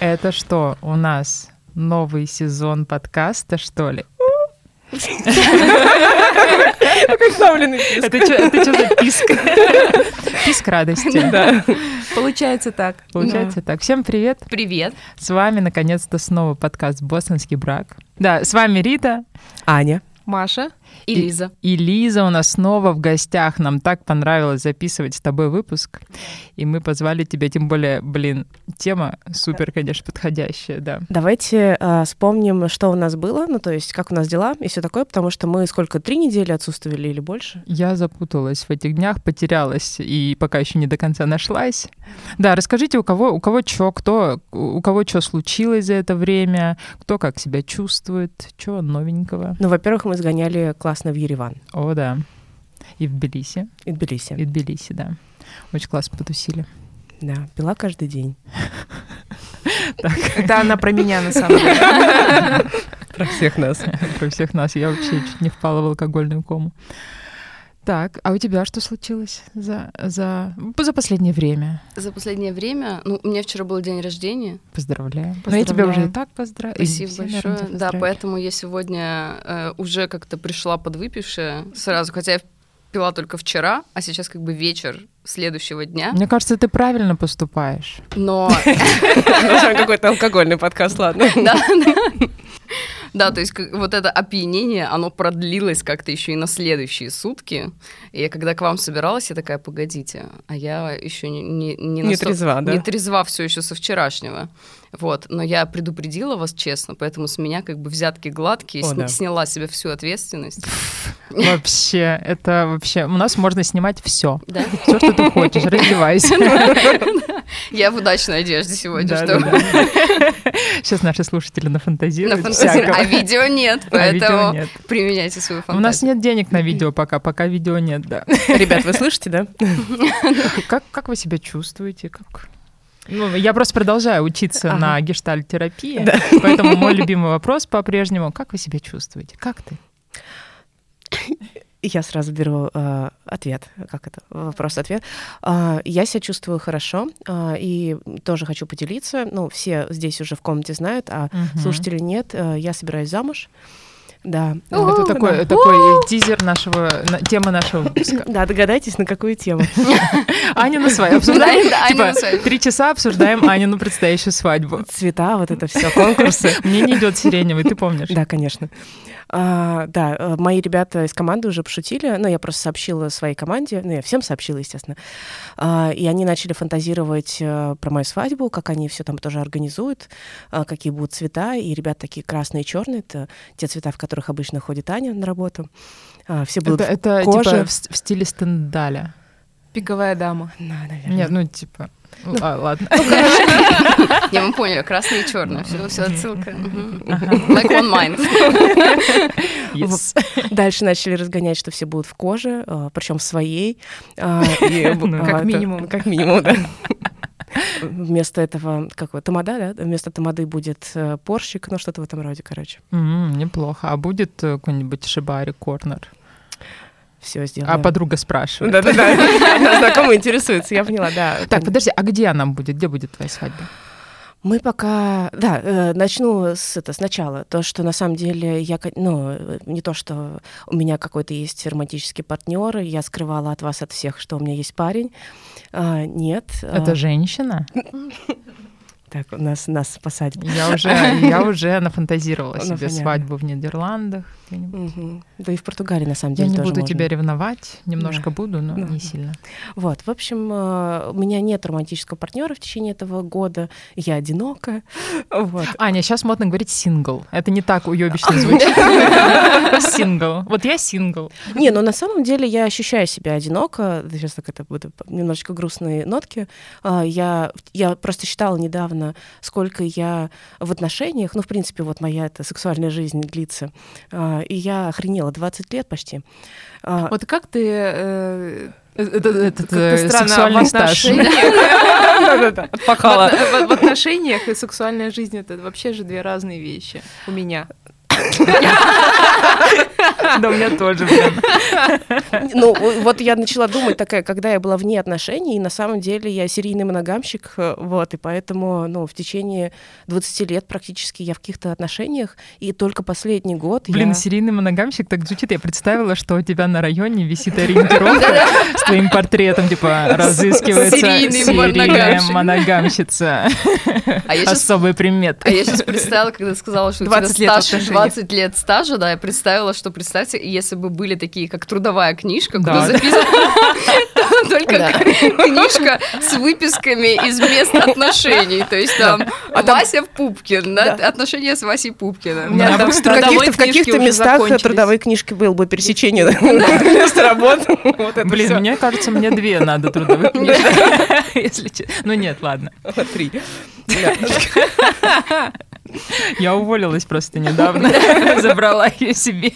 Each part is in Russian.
Это что, у нас новый сезон подкаста, что ли? Какой вставленный писк. Это что за писк? Писк радости. Да. Получается так. Получается так. Всем привет. Привет. С вами, наконец-то, снова подкаст «Бостонский брак». Да, с вами Рита. Аня. Маша и Лиза. И Лиза у нас снова в гостях. Нам так понравилось записывать с тобой выпуск. И мы позвали тебя, тем более, блин, тема супер, конечно, подходящая, да. Давайте э, вспомним, что у нас было, ну то есть как у нас дела и все такое, потому что мы сколько, три недели отсутствовали или больше? Я запуталась в этих днях, потерялась и пока еще не до конца нашлась. Да, расскажите, у кого, у кого что, кто, у кого что случилось за это время, кто как себя чувствует, что новенького. Ну, во-первых, мы сгоняли классно в Ереван. О, да. И в Тбилиси. И в Тбилиси. И в Тбилиси, да. Очень классно потусили. Да, пила каждый день. Это она про меня, на самом деле. Про всех нас. Про всех нас. Я вообще чуть не впала в алкогольную кому. Так, а у тебя что случилось за, за, за последнее время? За последнее время, ну, у меня вчера был день рождения. Поздравляю. Но я тебя уже и Поздравляю. так поздравляю. Спасибо большое. Да, поэтому я сегодня э, уже как-то пришла подвыпившая сразу, хотя я пила только вчера, а сейчас как бы вечер следующего дня. Мне кажется, ты правильно поступаешь. Но Ну, какой-то алкогольный подкаст, ладно. да, да. Да, то есть как- вот это опьянение, оно продлилось как-то еще и на следующие сутки. И я когда к вам собиралась, я такая, погодите, а я еще не, не, не, Не трезва, да? Не трезва все еще со вчерашнего. Вот, но я предупредила вас честно, поэтому с меня как бы взятки гладкие, О, сни- да. сняла себе всю ответственность. Вообще, это вообще... У нас можно снимать все. Да? Все, что ты хочешь, раздевайся. Я в удачной одежде сегодня, что. Сейчас наши слушатели нафантазируют всякого. А видео нет, А поэтому применяйте свою У нас фантазию. нет денег на видео пока, пока видео нет, да. Ребят, вы слышите, да? Как, как вы себя чувствуете? Как... Ну, я просто продолжаю учиться Ага. на гештальт-терапии, поэтому мой любимый вопрос по-прежнему, как вы себя чувствуете? Как ты? Я сразу беру э, ответ. Как это? Вопрос-ответ. А, я себя чувствую хорошо а, и тоже хочу поделиться. Ну, все здесь уже в комнате знают, а Мгм. слушатели нет. Э, Я собираюсь замуж. Да. Это такой, да. такой тизер нашего, на- темы нашего выпуска. Да, догадайтесь, на какую тему. Аня на свадьбу. Обсуждаем, типа, три часа обсуждаем Анину предстоящую свадьбу. Цвета, вот это все, конкурсы. Мне не идет сиреневый, ты помнишь? Да, конечно. А, да, э, мои ребята из команды уже пошутили, ну, я просто сообщила своей команде, ну, я всем сообщила, естественно, А, и они начали фантазировать э, про мою свадьбу, как они все там тоже организуют, а, какие будут цвета, и ребята такие красные и черные, это те цвета, в которых обычно ходит Аня на работу. А, все будут Это, это в коже. типа в стиле стендаля. Пиковая дама. Да, наверное. Нет, ну типа... ну, а, ладно. Не, мы поняли, красное и черное. Все, все отсылка. Like one mind. Дальше начали разгонять, что все будут в коже, причем в своей. а, Ну, а, как минимум. Как минимум, да. Вместо этого, как его, тамада, да? Вместо тамады будет э, порщик, ну что-то в этом роде, короче. Неплохо. А будет э, какой-нибудь шибари корнер? Все сделано. А подруга спрашивает. Да-да-да. Одна знакомая интересуется, я поняла, да. Так, подожди, а где она будет? Где будет твоя свадьба? Мы пока, да, э, начну с это сначала. То, что на самом деле я, ну, э, не то, что у меня какой-то есть романтический партнер, я скрывала от вас от всех, что у меня есть парень. А, нет. а, Это женщина? Так, у нас нас посадят. Я уже, я уже нафантазировала Ну, себе понятно. свадьбу в Нидерландах. Да и в Португалии, на самом Я деле, не тоже буду можно. тебя ревновать, немножко буду, но Да. не сильно. Вот, в общем, э, у меня нет романтического партнера в течение этого года. Я одинока. Вот. Аня, сейчас модно говорить сингл. Это не так уебищно звучит. Сингл. Вот я сингл. Не, но на самом деле я ощущаю себя одиноко. Сейчас так это буду немножечко грустные нотки. А, Я, я просто читала недавно удивительно, сколько я в отношениях, ну, в принципе, вот моя эта сексуальная жизнь длится, а, и я охренела 20 лет почти. А, вот как ты... Э, это, это, это сексуальный стаж. Отпахала. В отношениях и сексуальная жизнь — это вообще же две разные вещи у меня. Да, у меня тоже. Ну, вот я начала думать такая, когда я была вне отношений, и на самом деле я серийный моногамщик, вот, и поэтому, ну, в течение 20 лет практически я в каких-то отношениях, и только последний год Блин, я... серийный моногамщик так звучит. Я представила, что у тебя на районе висит ориентировка с твоим портретом, типа, разыскивается серийная моногамщица. А Особый примет. А я сейчас представила, когда сказала, что у тебя стаж 20 лет стажа, да, я представила, что, представьте, если бы были такие, как трудовая книжка, куда записана только книжка с выписками из мест отношений, то есть там а Вася Пупкин, отношения с Васей Пупкиным. В каких-то местах трудовые книжки было бы пересечение места работы. Блин, мне кажется, мне две надо трудовые книжки, Ну нет, ладно. Три. Я уволилась просто недавно, забрала ее себе.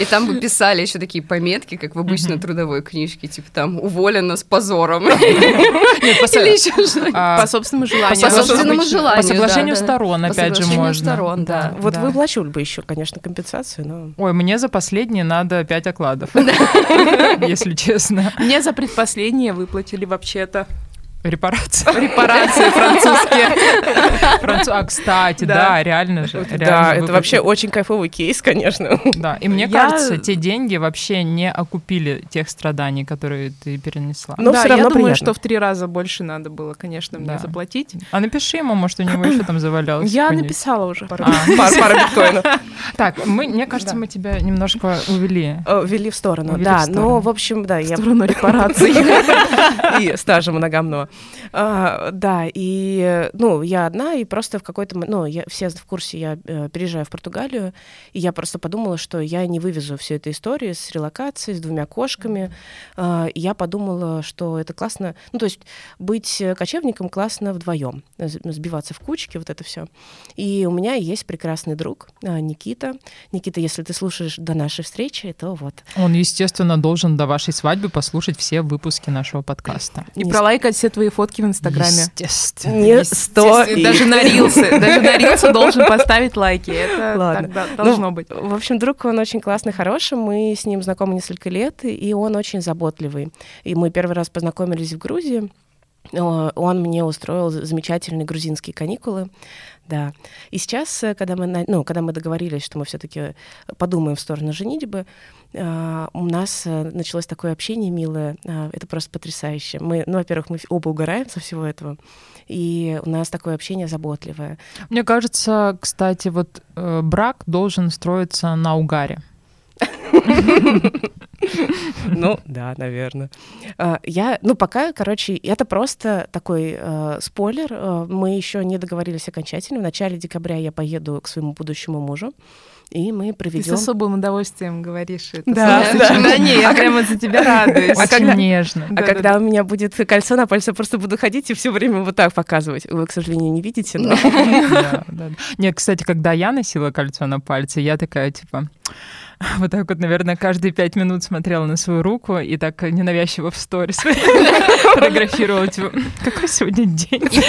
И там бы писали еще такие пометки, как в обычной трудовой книжке, типа там уволена с позором. А, по собственному желанию. По собственному желанию. По соглашению сторон, опять же, можно. сторон, да. Вот вы выплачивали бы еще, конечно, компенсацию, но... Ой, мне за последнее надо пять окладов, если честно. Мне за предпоследнее выплатили вообще-то. Репарации. Репарации французские. Француз... А, кстати, да, да реально же. Реально да, выплатили. это вообще очень кайфовый кейс, конечно. Да, и мне Я... кажется, те деньги вообще не окупили тех страданий, которые ты перенесла. Но да, все равно я думаю, что в три раза больше надо было, конечно, мне да. заплатить. А напиши ему, может, у него еще там завалялось. Я написала уже. Пара а. биткоинов. Так, мы, мне кажется, мы тебя немножко увели. Увели в сторону, да. Ну, в общем, да. В сторону репараций. И стажа моногамного. А, да, и, ну, я одна, и просто в какой-то... Ну, я, все в курсе, я э, переезжаю в Португалию, и я просто подумала, что я не вывезу всю эту историю с релокацией, с двумя кошками. И я подумала, что это классно... Ну, то есть быть кочевником классно вдвоем, сбиваться в кучки, вот это все. И у меня есть прекрасный друг а, Никита. Никита, если ты слушаешь до нашей встречи, то вот. Он, естественно, должен до вашей свадьбы послушать все выпуски нашего подкаста. И пролайкать все твои твои фотки в Инстаграме. Естественно. Не стоит. Даже на Рилсы. Даже на Рилсы должен поставить лайки. Это Ладно. Ну, должно быть. В общем, друг, он очень классный, хороший. Мы с ним знакомы несколько лет, и он очень заботливый. И мы первый раз познакомились в Грузии. Он мне устроил замечательные грузинские каникулы. Да. И сейчас, э, когда мы, ну, когда мы договорились, что мы все-таки подумаем в сторону женитьбы, у нас э, началось такое общение милое. А, это просто потрясающе. Мы, ну, во-первых, мы оба угораем со всего этого, и у нас такое общение заботливое. Мне кажется, кстати, вот э, брак должен строиться на угаре. Ну, да, наверное. А, я, ну, пока, короче, это просто такой э, спойлер. Э, мы еще не договорились окончательно. В начале декабря я поеду к своему будущему мужу и мы проведем. Ты с особым удовольствием говоришь это. Да, да, да, не, я прямо за тебя радуюсь. А когда, нежно. А когда у меня будет кольцо на пальце, я просто буду ходить и все время вот так показывать. Вы, к сожалению, не видите, но... Нет, кстати, когда я носила кольцо на пальце, я такая, типа, вот так вот, наверное, каждые пять минут смотрела на свою руку и так ненавязчиво в сторис фотографировала, типа, какой сегодня день? И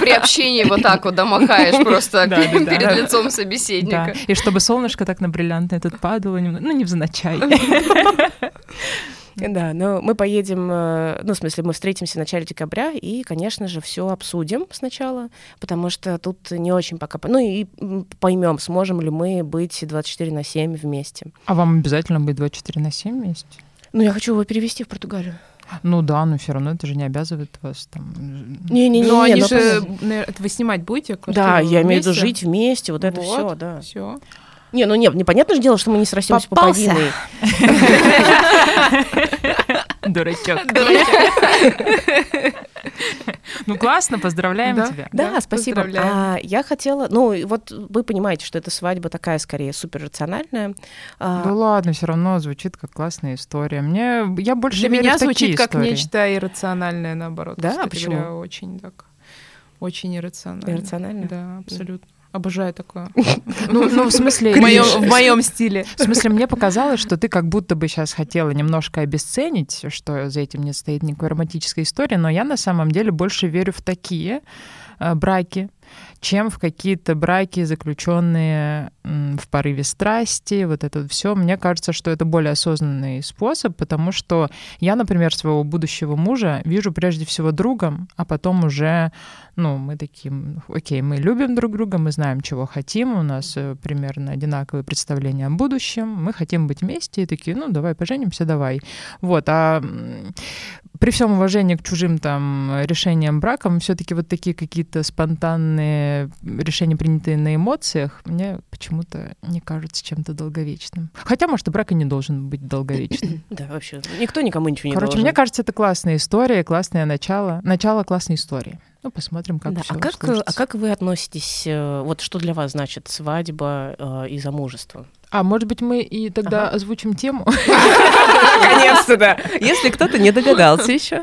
при, общении вот так вот домахаешь просто перед лицом собеседника. И чтобы солнышко так на бриллиантный этот падало, ну, невзначай. Да, но мы поедем, э, ну, в смысле, мы встретимся в начале декабря и, конечно же, все обсудим сначала, потому что тут не очень пока... Ну и поймем, сможем ли мы быть 24 на 7 вместе. А вам обязательно быть 24 на 7 вместе? Ну, я хочу его перевести в Португалию. Ну да, но все равно это же не обязывает вас там. Не-не-не. Но они но же, вы снимать будете? Да, я имею в виду жить вместе, вот, вот это все, да. Все. Не, ну нет, непонятно же дело, что мы не срастемся по повинной. Дурачок. Ну классно, поздравляем тебя. Да, спасибо. А, я хотела, ну вот вы понимаете, что эта свадьба такая скорее супер рациональная. А, ну ладно, все равно звучит как классная история. Мне я больше для меня звучит как нечто иррациональное, наоборот. Да, почему? Очень так Очень иррационально. Иррационально? Да, абсолютно. Обожаю такое. Ну, ну в смысле... В моем, в моем стиле. В смысле, мне показалось, что ты как будто бы сейчас хотела немножко обесценить, что за этим не стоит никакой романтической истории, но я на самом деле больше верю в такие браки, чем в какие-то браки, заключенные в порыве страсти, вот это все. Мне кажется, что это более осознанный способ, потому что я, например, своего будущего мужа вижу прежде всего другом, а потом уже, ну, мы таким, окей, мы любим друг друга, мы знаем, чего хотим, у нас э, примерно одинаковые представления о будущем, мы хотим быть вместе, и такие, ну, давай поженимся, давай. Вот, а при всем уважении к чужим там решениям браком, все-таки вот такие какие-то спонтанные решения, принятые на эмоциях, мне почему-то не кажутся чем-то долговечным. Хотя, может, и брак и не должен быть долговечным. Да, вообще. Никто никому ничего не Короче, должен. мне кажется, это классная история, классное начало. Начало классной истории. Ну, посмотрим, как да, все а как, а как вы относитесь, э, вот что для вас значит свадьба э, и замужество? А может быть, мы и тогда ага. озвучим тему? Наконец-то, да. Если кто-то не догадался еще.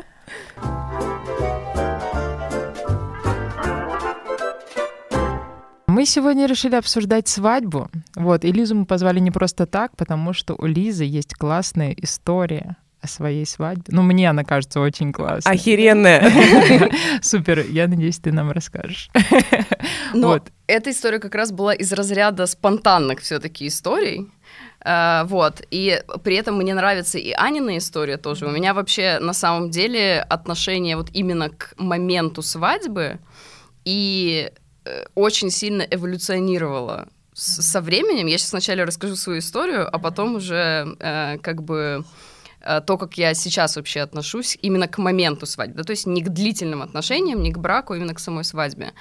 Мы сегодня решили обсуждать свадьбу. Вот, и Лизу мы позвали не просто так, потому что у Лизы есть классная история о своей свадьбе. Ну, мне она кажется очень классной. Охеренная. Супер. Я надеюсь, ты нам расскажешь. Но вот. эта история как раз была из разряда спонтанных все-таки историй. Uh, вот, и при этом мне нравится и Анина история тоже. У меня вообще на самом деле отношение вот именно к моменту свадьбы и э, очень сильно эволюционировало с, со временем. Я сейчас вначале расскажу свою историю, а потом уже э, как бы то, как я сейчас вообще отношусь именно к моменту свадьбы, да, то есть не к длительным отношениям, не к браку, а именно к самой свадьбе.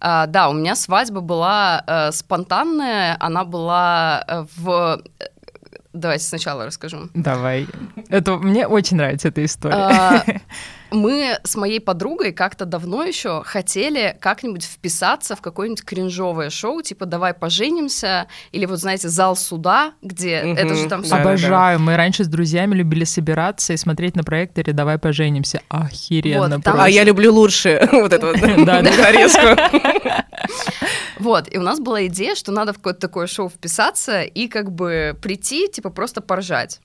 А, да, у меня свадьба была э, спонтанная, она была э, в Давайте сначала расскажу. Давай. Это мне очень нравится эта история. А, мы с моей подругой как-то давно еще хотели как-нибудь вписаться в какое-нибудь кринжовое шоу, типа «Давай поженимся», или вот, знаете, «Зал суда», где угу, это же там все... Обожаю. Мы раньше с друзьями любили собираться и смотреть на проекторе «Давай поженимся». Охеренно вот, там... А я люблю лучше вот эту вот нарезку. Вот, и у нас была идея, что надо в какое-то такое шоу вписаться и как бы прийти, типа, просто поржать.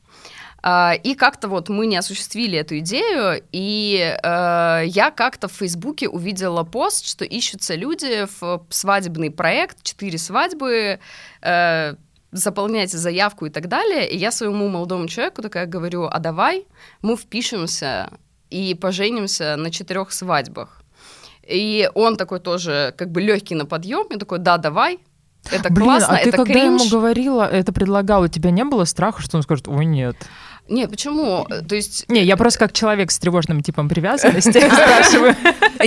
Uh, и как-то вот мы не осуществили эту идею, и uh, я как-то в Фейсбуке увидела пост, что ищутся люди в свадебный проект, четыре свадьбы, uh, заполняйте заявку и так далее. И я своему молодому человеку такая говорю, а давай мы впишемся и поженимся на четырех свадьбах. И он такой тоже как бы легкий на подъем, и такой, да, давай, это Блин, классно, а ты это когда кринж. ему говорила, это предлагала, у тебя не было страха, что он скажет, ой, нет? Не, почему? То есть... Не, я просто как человек с тревожным типом привязанности спрашиваю.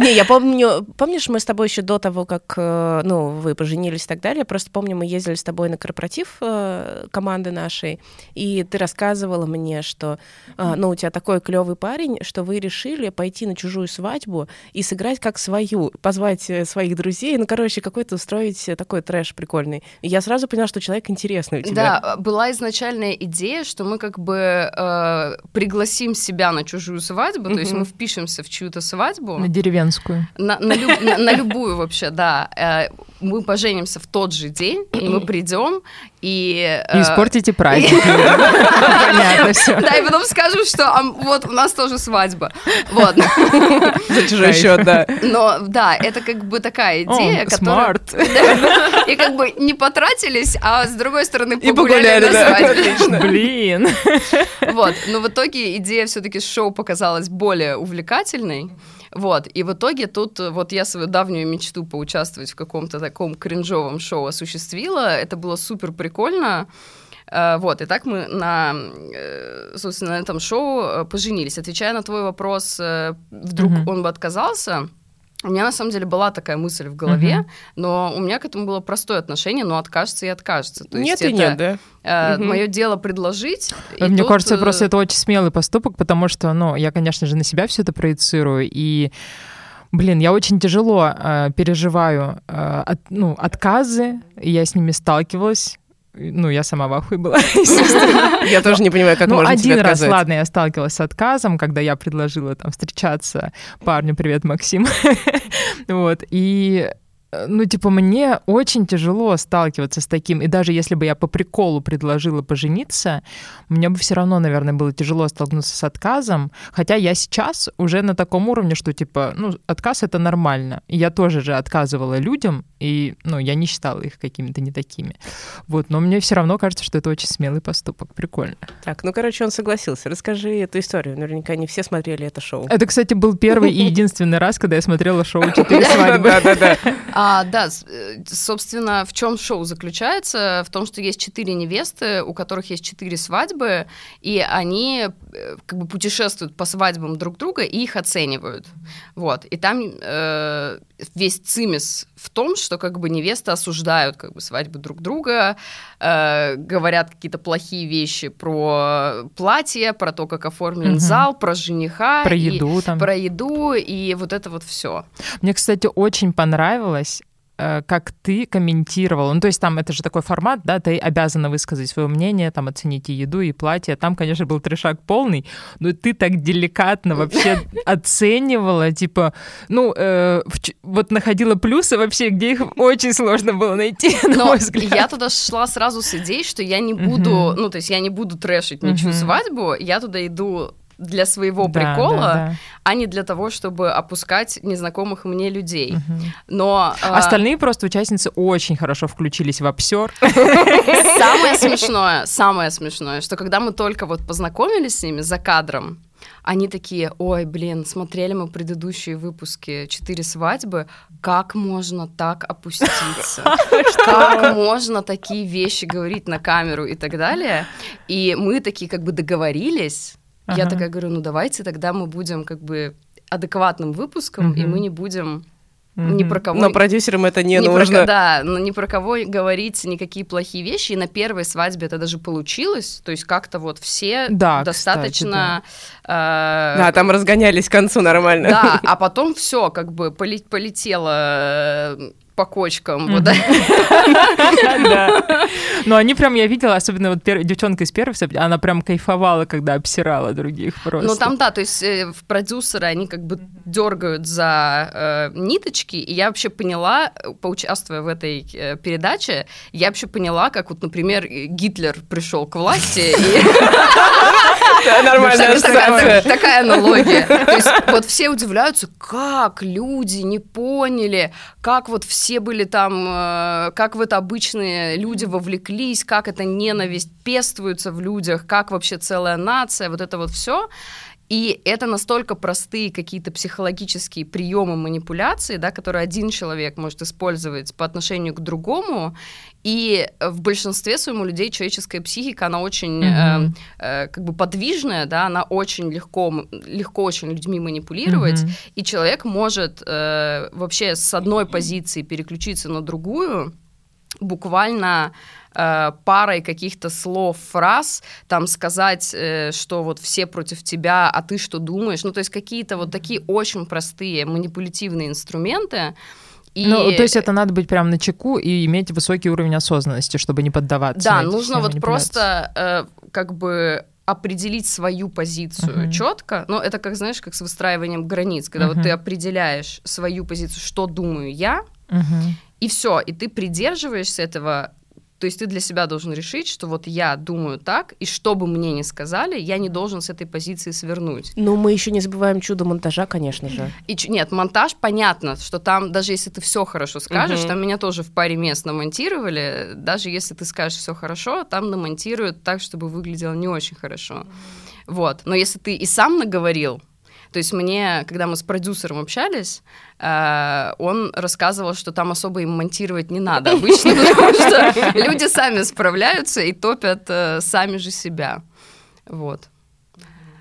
Не, я помню, помнишь, мы с тобой еще до того, как, э, ну, вы поженились и так далее, просто помню, мы ездили с тобой на корпоратив э, команды нашей, и ты рассказывала мне, что, э, ну, у тебя такой клевый парень, что вы решили пойти на чужую свадьбу и сыграть как свою, позвать своих друзей, ну, короче, какой-то устроить такой трэш прикольный. И я сразу поняла, что человек интересный у тебя. Да, была изначальная идея, что мы как бы э, пригласим себя на чужую свадьбу, mm-hmm. то есть мы впишемся в чью-то свадьбу. На деревенскую. На, на, люб, на, на любую вообще, да. Э, мы поженимся в тот же день, и мы придем и... И испортите праздник. Понятно все. Да, и потом скажем, что вот у нас тоже свадьба. Вот. За чужой счет, да. Но да, это как бы такая идея, которая... И как бы не потратились, а с другой стороны погуляли на свадьбе. Блин. Вот, но в итоге идея все-таки шоу показалась более увлекательной. Вот, и в итоге тут вот я свою давнюю мечту поучаствовать в каком-то таком кринжовом шоу осуществила. Это было супер прикольно. Uh, вот, и так мы на, э, собственно, на этом шоу э, поженились. Отвечая на твой вопрос, э, вдруг mm-hmm. он бы отказался, у меня на самом деле была такая мысль в голове, uh-huh. но у меня к этому было простое отношение, но откажется и откажется. То нет и это, нет, да. Э, uh-huh. Мое дело предложить. Мне тут... кажется, просто это очень смелый поступок, потому что, ну, я, конечно же, на себя все это проецирую и Блин, я очень тяжело э, переживаю э, от, ну, отказы, я с ними сталкивалась ну, я сама в ахуе была. Я тоже не понимаю, как ну, можно один раз, ладно, я сталкивалась с отказом, когда я предложила там встречаться парню, привет, Максим. Вот, и ну, типа, мне очень тяжело сталкиваться с таким. И даже если бы я по приколу предложила пожениться, мне бы все равно, наверное, было тяжело столкнуться с отказом. Хотя я сейчас уже на таком уровне, что, типа, ну, отказ — это нормально. И я тоже же отказывала людям, и, ну, я не считала их какими-то не такими. Вот, но мне все равно кажется, что это очень смелый поступок. Прикольно. Так, ну, короче, он согласился. Расскажи эту историю. Наверняка не все смотрели это шоу. Это, кстати, был первый и единственный раз, когда я смотрела шоу «Четыре свадьбы». Да-да-да. А, да, э, собственно, в чем шоу заключается? В том, что есть четыре невесты, у которых есть четыре свадьбы, и они э, как бы путешествуют по свадьбам друг друга и их оценивают. Вот. И там э, весь цимис в том, что как бы невесты осуждают как бы свадьбы друг друга, э, говорят какие-то плохие вещи про платье, про то, как оформлен угу. зал, про жениха, про еду и, там, про еду и вот это вот все. Мне, кстати, очень понравилось как ты комментировал. Ну, то есть там это же такой формат, да, ты обязана высказать свое мнение, там оценить и еду, и платье. Там, конечно, был трешак полный, но ты так деликатно вообще оценивала, типа, ну, э, вот находила плюсы вообще, где их очень сложно было найти, на мой взгляд. я туда шла сразу с идеей, что я не буду, ну, то есть я не буду трэшить ничью свадьбу, я туда иду для своего да, прикола, да, да. а не для того, чтобы опускать незнакомых мне людей. Угу. Но а, остальные просто участницы очень хорошо включились в обсер. Самое смешное, самое смешное, что когда мы только вот познакомились с ними за кадром, они такие, ой, блин, смотрели мы предыдущие выпуски «Четыре свадьбы», как можно так опуститься? Как можно такие вещи говорить на камеру и так далее? И мы такие как бы договорились, Ага. Я такая говорю, ну давайте тогда мы будем как бы адекватным выпуском, угу. и мы не будем Mm-hmm. Ни про кого. Но продюсерам это не ни нужно. Про, да, но ни про кого говорить никакие плохие вещи. И на первой свадьбе это даже получилось. То есть как-то вот все да, достаточно. Кстати, да. Э, да, там разгонялись к концу нормально. Да, а потом все как бы полетело по кочкам. Вот, Но они прям, я видела, особенно вот девчонка из первой, она прям кайфовала, когда обсирала других просто. Ну там, да, то есть э, в продюсеры они как бы дергают за э, ниточки, и я вообще поняла, поучаствуя в этой э, передаче, я вообще поняла, как вот, например, Гитлер пришел к власти, Нормальная Такая аналогия. То есть вот все удивляются, как люди не поняли, как вот все были там, э, как в это обычные люди вовлеклись, как эта ненависть пествуется в людях, как вообще целая нация, вот это вот все. И это настолько простые какие-то психологические приемы манипуляции, да, которые один человек может использовать по отношению к другому. И в большинстве своем у людей человеческая психика, она очень mm-hmm. э, э, как бы подвижная, да, она очень легко, легко очень людьми манипулировать. Mm-hmm. И человек может э, вообще с одной позиции переключиться на другую буквально э, парой каких-то слов, фраз, там сказать, э, что вот все против тебя, а ты что думаешь? Ну, то есть какие-то вот такие очень простые манипулятивные инструменты. И... Ну, то есть это надо быть прям на чеку и иметь высокий уровень осознанности, чтобы не поддаваться. Да, нужно вот просто э, как бы определить свою позицию uh-huh. четко, но это как знаешь, как с выстраиванием границ, когда uh-huh. вот ты определяешь свою позицию, что думаю я, uh-huh. и все, и ты придерживаешься этого то есть ты для себя должен решить, что вот я думаю так, и что бы мне ни сказали, я не должен с этой позиции свернуть. Ну, мы еще не забываем чудо монтажа, конечно же. И, нет, монтаж, понятно, что там, даже если ты все хорошо скажешь, угу. там меня тоже в паре мест намонтировали, даже если ты скажешь все хорошо, там намонтируют так, чтобы выглядело не очень хорошо. Вот. Но если ты и сам наговорил, то есть мне, когда мы с продюсером общались, э, он рассказывал, что там особо им монтировать не надо обычно, потому что люди сами справляются и топят э, сами же себя. Вот.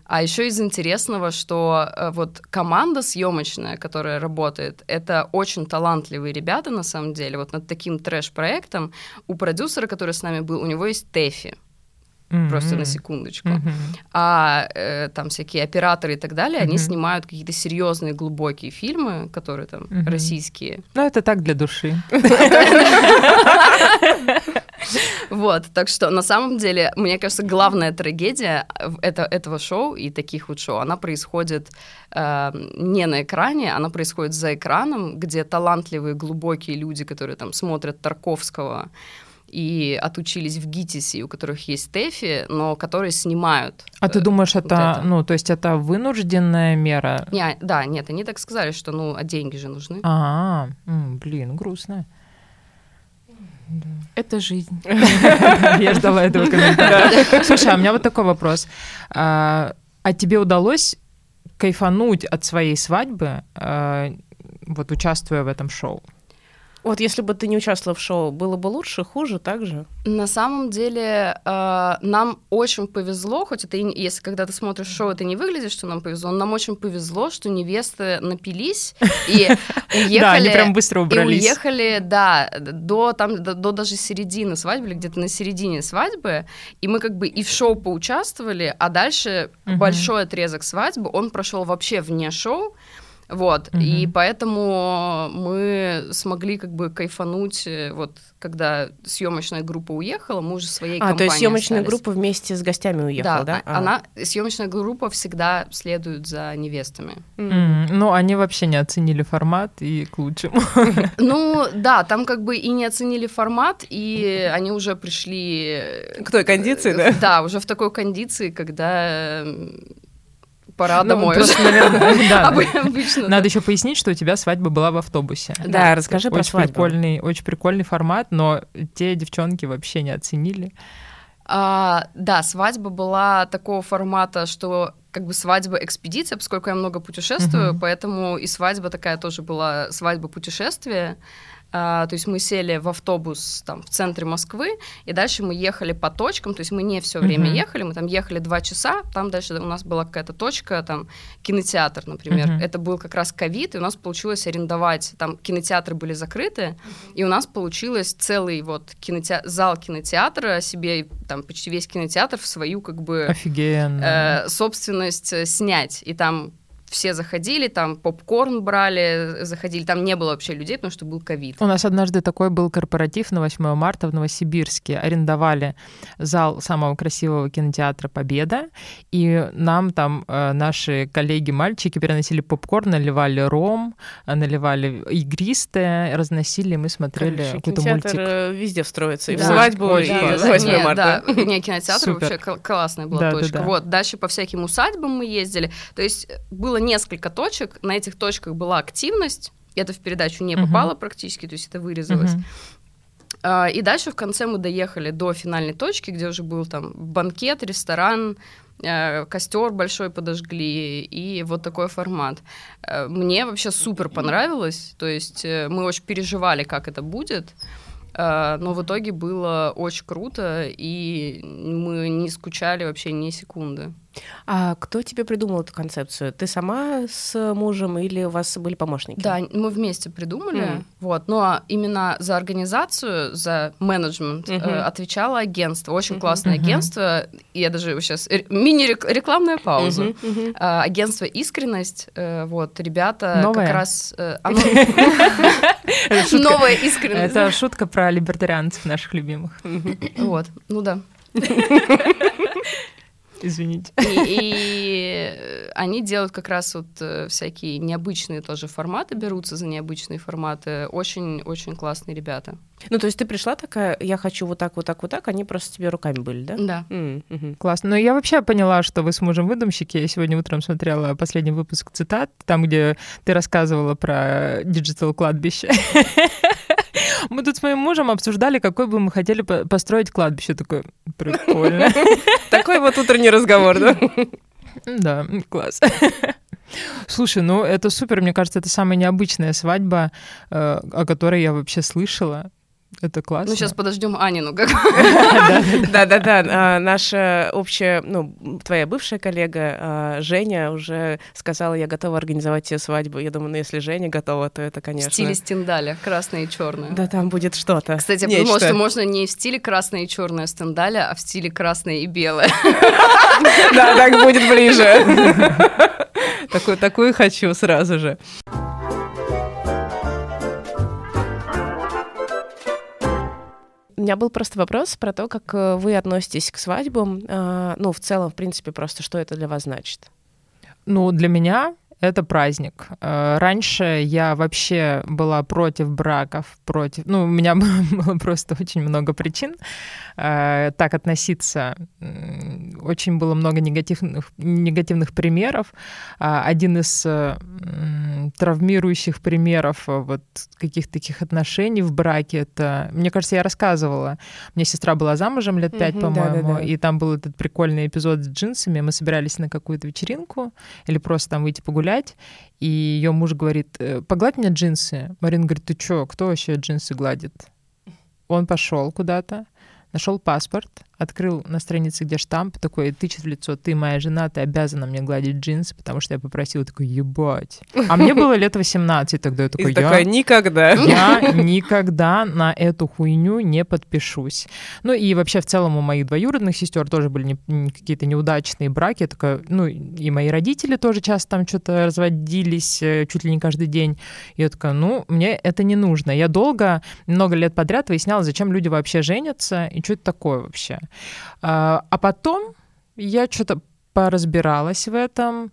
А еще из интересного, что э, вот команда съемочная, которая работает, это очень талантливые ребята на самом деле. Вот над таким трэш-проектом у продюсера, который с нами был, у него есть Тэфи mm-hmm. просто на секундочку. Mm-hmm. А э, там всякие операторы и так далее, mm-hmm. они снимают какие-то серьезные глубокие фильмы, которые там mm-hmm. российские. Ну это так для души. Вот, так что на самом деле, мне кажется, главная трагедия это, этого шоу и таких вот шоу, она происходит э, не на экране, она происходит за экраном, где талантливые, глубокие люди, которые там смотрят Тарковского, и отучились в ГИТИСе, у которых есть ТЭФИ, но которые снимают. А ты э, думаешь, это, вот это, ну, то есть это вынужденная мера? Не, да, нет, они так сказали, что, ну, а деньги же нужны. А, блин, грустно. Это жизнь. Я ждала этого комментария. Слушай, а у меня вот такой вопрос. А, а тебе удалось кайфануть от своей свадьбы, а, вот участвуя в этом шоу? Вот если бы ты не участвовала в шоу, было бы лучше, хуже, так же? На самом деле э, нам очень повезло, хоть это, и, если когда ты смотришь шоу, это не выглядит, что нам повезло, но нам очень повезло, что невесты напились и уехали. Да, они прям быстро убрались. И уехали, да, до, там, до, до даже середины свадьбы, или где-то на середине свадьбы, и мы как бы и в шоу поучаствовали, а дальше большой отрезок свадьбы, он прошел вообще вне шоу, вот, угу. и поэтому мы смогли как бы кайфануть, э, вот, когда съемочная группа уехала, мы уже своей а, компанией А, то есть съемочная группа вместе с гостями уехала, да? Да, а. она, съемочная группа всегда следует за невестами. Mm. Ну, они вообще не оценили формат и к лучшему. Ну, да, там как бы и не оценили формат, и они уже пришли... К той кондиции, да? Да, уже в такой кондиции, когда пора ну, домой. Просто, наверное, да. Обычно. Надо еще пояснить, что у тебя свадьба была в автобусе. Да, расскажи про свадьбу. Прикольный, очень прикольный формат, но те девчонки вообще не оценили. А, да, свадьба была такого формата, что как бы свадьба экспедиция, поскольку я много путешествую, uh-huh. поэтому и свадьба такая тоже была свадьба путешествия. А, то есть мы сели в автобус там в центре Москвы, и дальше мы ехали по точкам, то есть мы не все время uh-huh. ехали, мы там ехали два часа, там дальше у нас была какая-то точка, там кинотеатр, например. Uh-huh. Это был как раз ковид, и у нас получилось арендовать, там кинотеатры были закрыты, uh-huh. и у нас получилось целый вот киноте... зал кинотеатра себе, там почти весь кинотеатр в свою как бы... Офигенно. Э, собственность э, снять, и там все заходили, там попкорн брали, заходили, там не было вообще людей, потому что был ковид. У нас однажды такой был корпоратив на 8 марта в Новосибирске. Арендовали зал самого красивого кинотеатра «Победа», и нам там э, наши коллеги-мальчики переносили попкорн, наливали ром, наливали игристое, разносили, мы смотрели Конечно, какой-то мультик. Э, везде встроится, и да. в свадьбу, и да, 8 не, марта. Да, не, кинотеатр Супер. вообще классная была да, точка. Да, да. Вот, дальше по всяким усадьбам мы ездили, то есть было было несколько точек, на этих точках была активность, это в передачу не попало uh-huh. практически, то есть это вырезалось. Uh-huh. И дальше в конце мы доехали до финальной точки, где уже был там банкет, ресторан, э, костер большой подожгли, и вот такой формат. Э, мне вообще супер понравилось, то есть э, мы очень переживали, как это будет. Но в итоге было очень круто, и мы не скучали вообще ни секунды. А кто тебе придумал эту концепцию? Ты сама с мужем или у вас были помощники? Да, мы вместе придумали, mm. вот. Но именно за организацию, за менеджмент mm-hmm. э, отвечало агентство, очень mm-hmm. классное mm-hmm. агентство. И я даже сейчас мини-рекламная пауза. Mm-hmm. Mm-hmm. Э, агентство Искренность, э, вот ребята Новое. как раз. Э, Новая искренность. Это шутка про либертарианцев наших любимых. Вот, ну да. Извините. И, и они делают как раз вот э, всякие необычные тоже форматы, берутся за необычные форматы. Очень-очень классные ребята. Ну, то есть ты пришла такая, я хочу вот так, вот так, вот так, они просто тебе руками были, да? Да. Mm-hmm. Классно. Но я вообще поняла, что вы с мужем выдумщики. Я сегодня утром смотрела последний выпуск цитат, там, где ты рассказывала про диджитал-кладбище. Мы тут с моим мужем обсуждали, какой бы мы хотели построить кладбище. Такое прикольно. Такой вот утренний разговор, да? Да, класс. Слушай, ну это супер, мне кажется, это самая необычная свадьба, э, о которой я вообще слышала. Это классно. Ну, сейчас подождем Анину. Как... Да-да-да. А, наша общая, ну, твоя бывшая коллега а, Женя уже сказала, я готова организовать тебе свадьбу. Я думаю, ну, если Женя готова, то это, конечно... В стиле стендаля, красное и черное. Да, там будет что-то. Кстати, я думала, что можно не в стиле красное и черное стендаля, а в стиле красное и белое. Да, так будет ближе. Такую хочу сразу же. У меня был просто вопрос про то, как э, вы относитесь к свадьбам. А, ну, в целом, в принципе, просто что это для вас значит? Ну, для меня это праздник. Э, раньше я вообще была против браков, против... Ну, у меня было просто очень много причин э, так относиться. Очень было много негативных, негативных примеров. А, один из э, травмирующих примеров вот каких-то таких отношений в браке, это, мне кажется, я рассказывала. Меня сестра была замужем лет пять, mm-hmm, по-моему, да, да, да. и там был этот прикольный эпизод с джинсами. Мы собирались на какую-то вечеринку или просто там выйти погулять, гулять, и ее муж говорит, «Э, погладь мне джинсы. Марина говорит, ты что, кто вообще джинсы гладит? Он пошел куда-то, нашел паспорт, открыл на странице, где штамп, такой тычет в лицо, ты моя жена, ты обязана мне гладить джинсы, потому что я попросила, такой, ебать. А мне было лет 18 тогда, я такой, я... такая, никогда. Я никогда на эту хуйню не подпишусь. Ну и вообще в целом у моих двоюродных сестер тоже были не, какие-то неудачные браки, я такая, ну и мои родители тоже часто там что-то разводились э, чуть ли не каждый день. Я такая, ну, мне это не нужно. Я долго, много лет подряд выясняла, зачем люди вообще женятся и что это такое вообще. А, а потом я что-то поразбиралась в этом,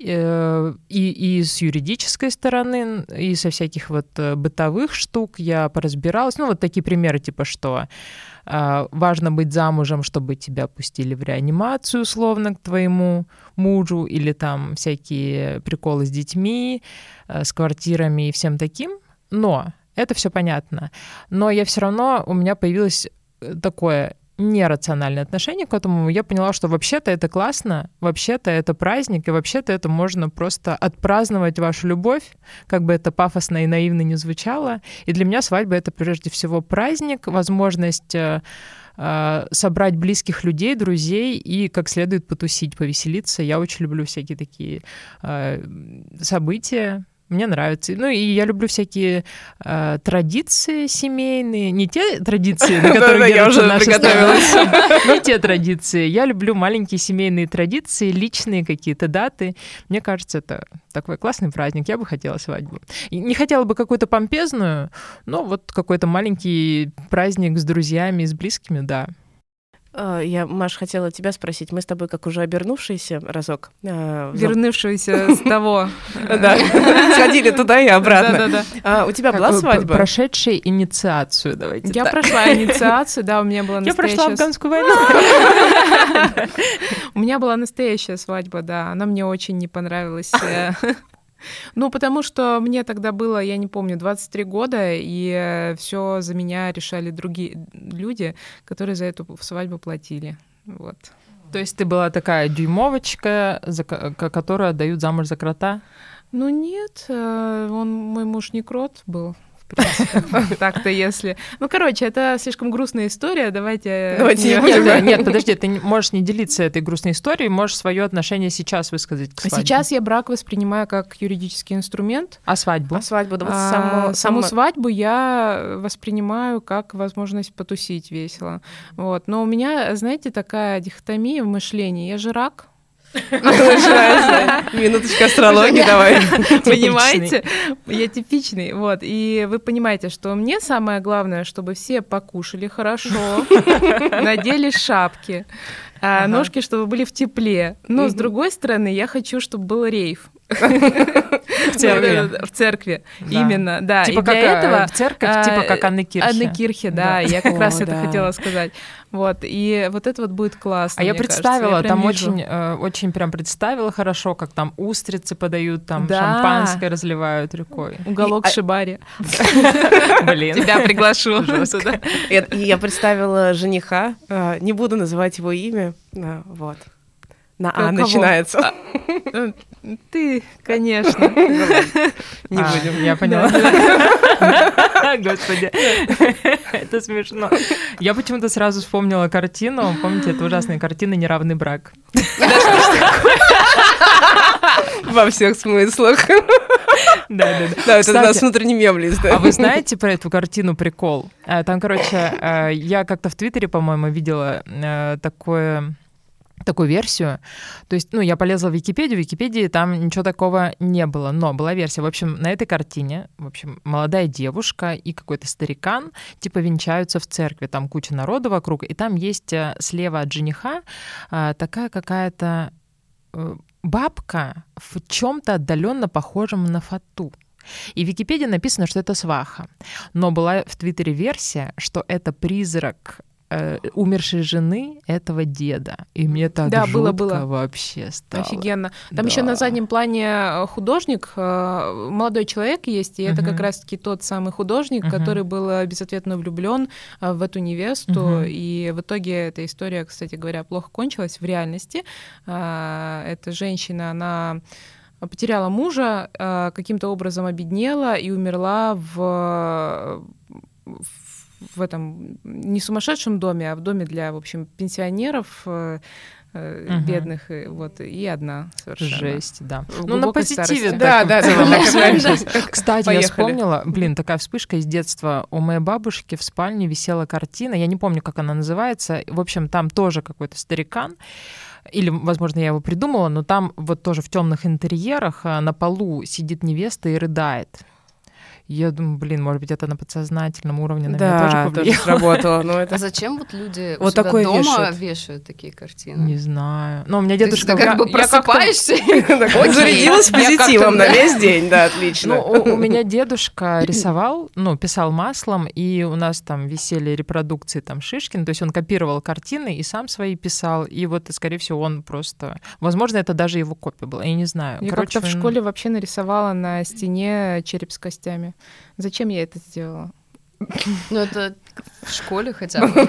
э, и, и с юридической стороны, и со всяких вот э, бытовых штук я поразбиралась. Ну, вот такие примеры, типа что а, важно быть замужем, чтобы тебя пустили в реанимацию, условно, к твоему мужу, или там всякие приколы с детьми, э, с квартирами и всем таким. Но это все понятно. Но я все равно, у меня появилось такое нерациональное отношение к этому, я поняла, что вообще-то это классно, вообще-то это праздник, и вообще-то это можно просто отпраздновать вашу любовь, как бы это пафосно и наивно не звучало. И для меня свадьба — это прежде всего праздник, возможность э, э, собрать близких людей, друзей и как следует потусить, повеселиться. Я очень люблю всякие такие э, события, мне нравится. Ну, и я люблю всякие э, традиции семейные. Не те традиции, на которые держится наша страна. Не те традиции. Я люблю маленькие семейные традиции, личные какие-то даты. Мне кажется, это такой классный праздник. Я бы хотела свадьбу. Не хотела бы какую-то помпезную, но вот какой-то маленький праздник с друзьями, с близкими, да. А, я, Маш, хотела тебя спросить. Мы с тобой как уже обернувшиеся разок. А, Вернувшиеся с того. Да, сходили туда и обратно. Да, да, У тебя была свадьба? Прошедшая инициацию, давайте Я прошла инициацию, да, у меня была настоящая... Я прошла афганскую войну. У меня была настоящая свадьба, да. Она мне очень не понравилась. Ну, потому что мне тогда было, я не помню, 23 года, и все за меня решали другие люди, которые за эту свадьбу платили. Вот. То есть ты была такая дюймовочка, за, которую отдают замуж за крота? Ну нет, э, он мой муж не крот был принципе. Так-то если... Ну, короче, это слишком грустная история, давайте... Давайте не будем. Нет, подожди, ты можешь не делиться этой грустной историей, можешь свое отношение сейчас высказать к свадьбе. Сейчас я брак воспринимаю как юридический инструмент. А свадьбу? А свадьбу, да, а, саму, свадьбу я воспринимаю как возможность потусить весело. Вот. Но у меня, знаете, такая дихотомия в мышлении. Я же рак, Минуточка астрологии давай. Понимаете? Я типичный. Вот. И вы понимаете, что мне самое главное, чтобы все покушали хорошо, надели шапки, а ножки, чтобы были в тепле. Но, с другой стороны, я хочу, чтобы был рейв. В церкви. В церкви, именно, да. Типа как э, этого... В церковь, типа как Анны Кирхи. Анны Кирхи, да, я как раз это хотела сказать. Вот, и вот это вот будет классно, А я представила, там очень, э, очень прям представила хорошо, как там устрицы подают, там шампанское разливают рекой. Уголок а Шибари. Блин. Тебя приглашу туда. Я представила жениха, э, не буду называть его имя, вот. На А начинается. А, э, ты, конечно. Не а, будем. Я поняла. Господи, это смешно. Я почему-то сразу вспомнила картину. Помните, это ужасная картина «Неравный брак». Во всех смыслах. Да, да, да. Да, это у нас внутренний мем лист. А вы знаете про эту картину прикол? Э, там, короче, э, я как-то в Твиттере, по-моему, видела такое такую версию. То есть, ну, я полезла в Википедию, в Википедии там ничего такого не было, но была версия. В общем, на этой картине, в общем, молодая девушка и какой-то старикан, типа, венчаются в церкви, там куча народу вокруг, и там есть э, слева от жениха э, такая какая-то э, бабка в чем-то отдаленно похожем на фату. И в Википедии написано, что это сваха. Но была в Твиттере версия, что это призрак э, умершей жены этого деда. И мне так да, жутко было, было. вообще стало. Офигенно. Там да. еще на заднем плане э, художник, э, молодой человек есть, и uh-huh. это как раз-таки тот самый художник, uh-huh. который был безответно влюблен э, в эту невесту. Uh-huh. И в итоге эта история, кстати говоря, плохо кончилась в реальности. Эта женщина, она потеряла мужа, каким-то образом обеднела и умерла в, в этом не сумасшедшем доме, а в доме для, в общем, пенсионеров угу. бедных, вот, и одна совершенно. Жесть, да. Ну, на позитиве. Да, да, да. Кстати, я вспомнила, блин, такая вспышка из детства. У моей бабушки в спальне висела картина, я не помню, как она называется. В общем, там тоже какой-то старикан, или, возможно, я его придумала, но там вот тоже в темных интерьерах а, на полу сидит невеста и рыдает. Я думаю, блин, может быть, это на подсознательном уровне на да, меня тоже повлияло. тоже сработало. Но это... А зачем вот люди вот у себя дома вешают. вешают такие картины? Не знаю. Но у меня дедушка... Ты как бы просыпаешься Зарядилась позитивом на весь день, да, отлично. Ну, у меня дедушка рисовал, ну, писал маслом, и у нас там висели репродукции там Шишкин, то есть он копировал картины и сам свои писал, и вот, скорее всего, он просто... Возможно, это даже его копия была, я не знаю. Я как-то в школе вообще нарисовала на стене череп с костями. Зачем я это сделала? Ну, это в школе хотя бы.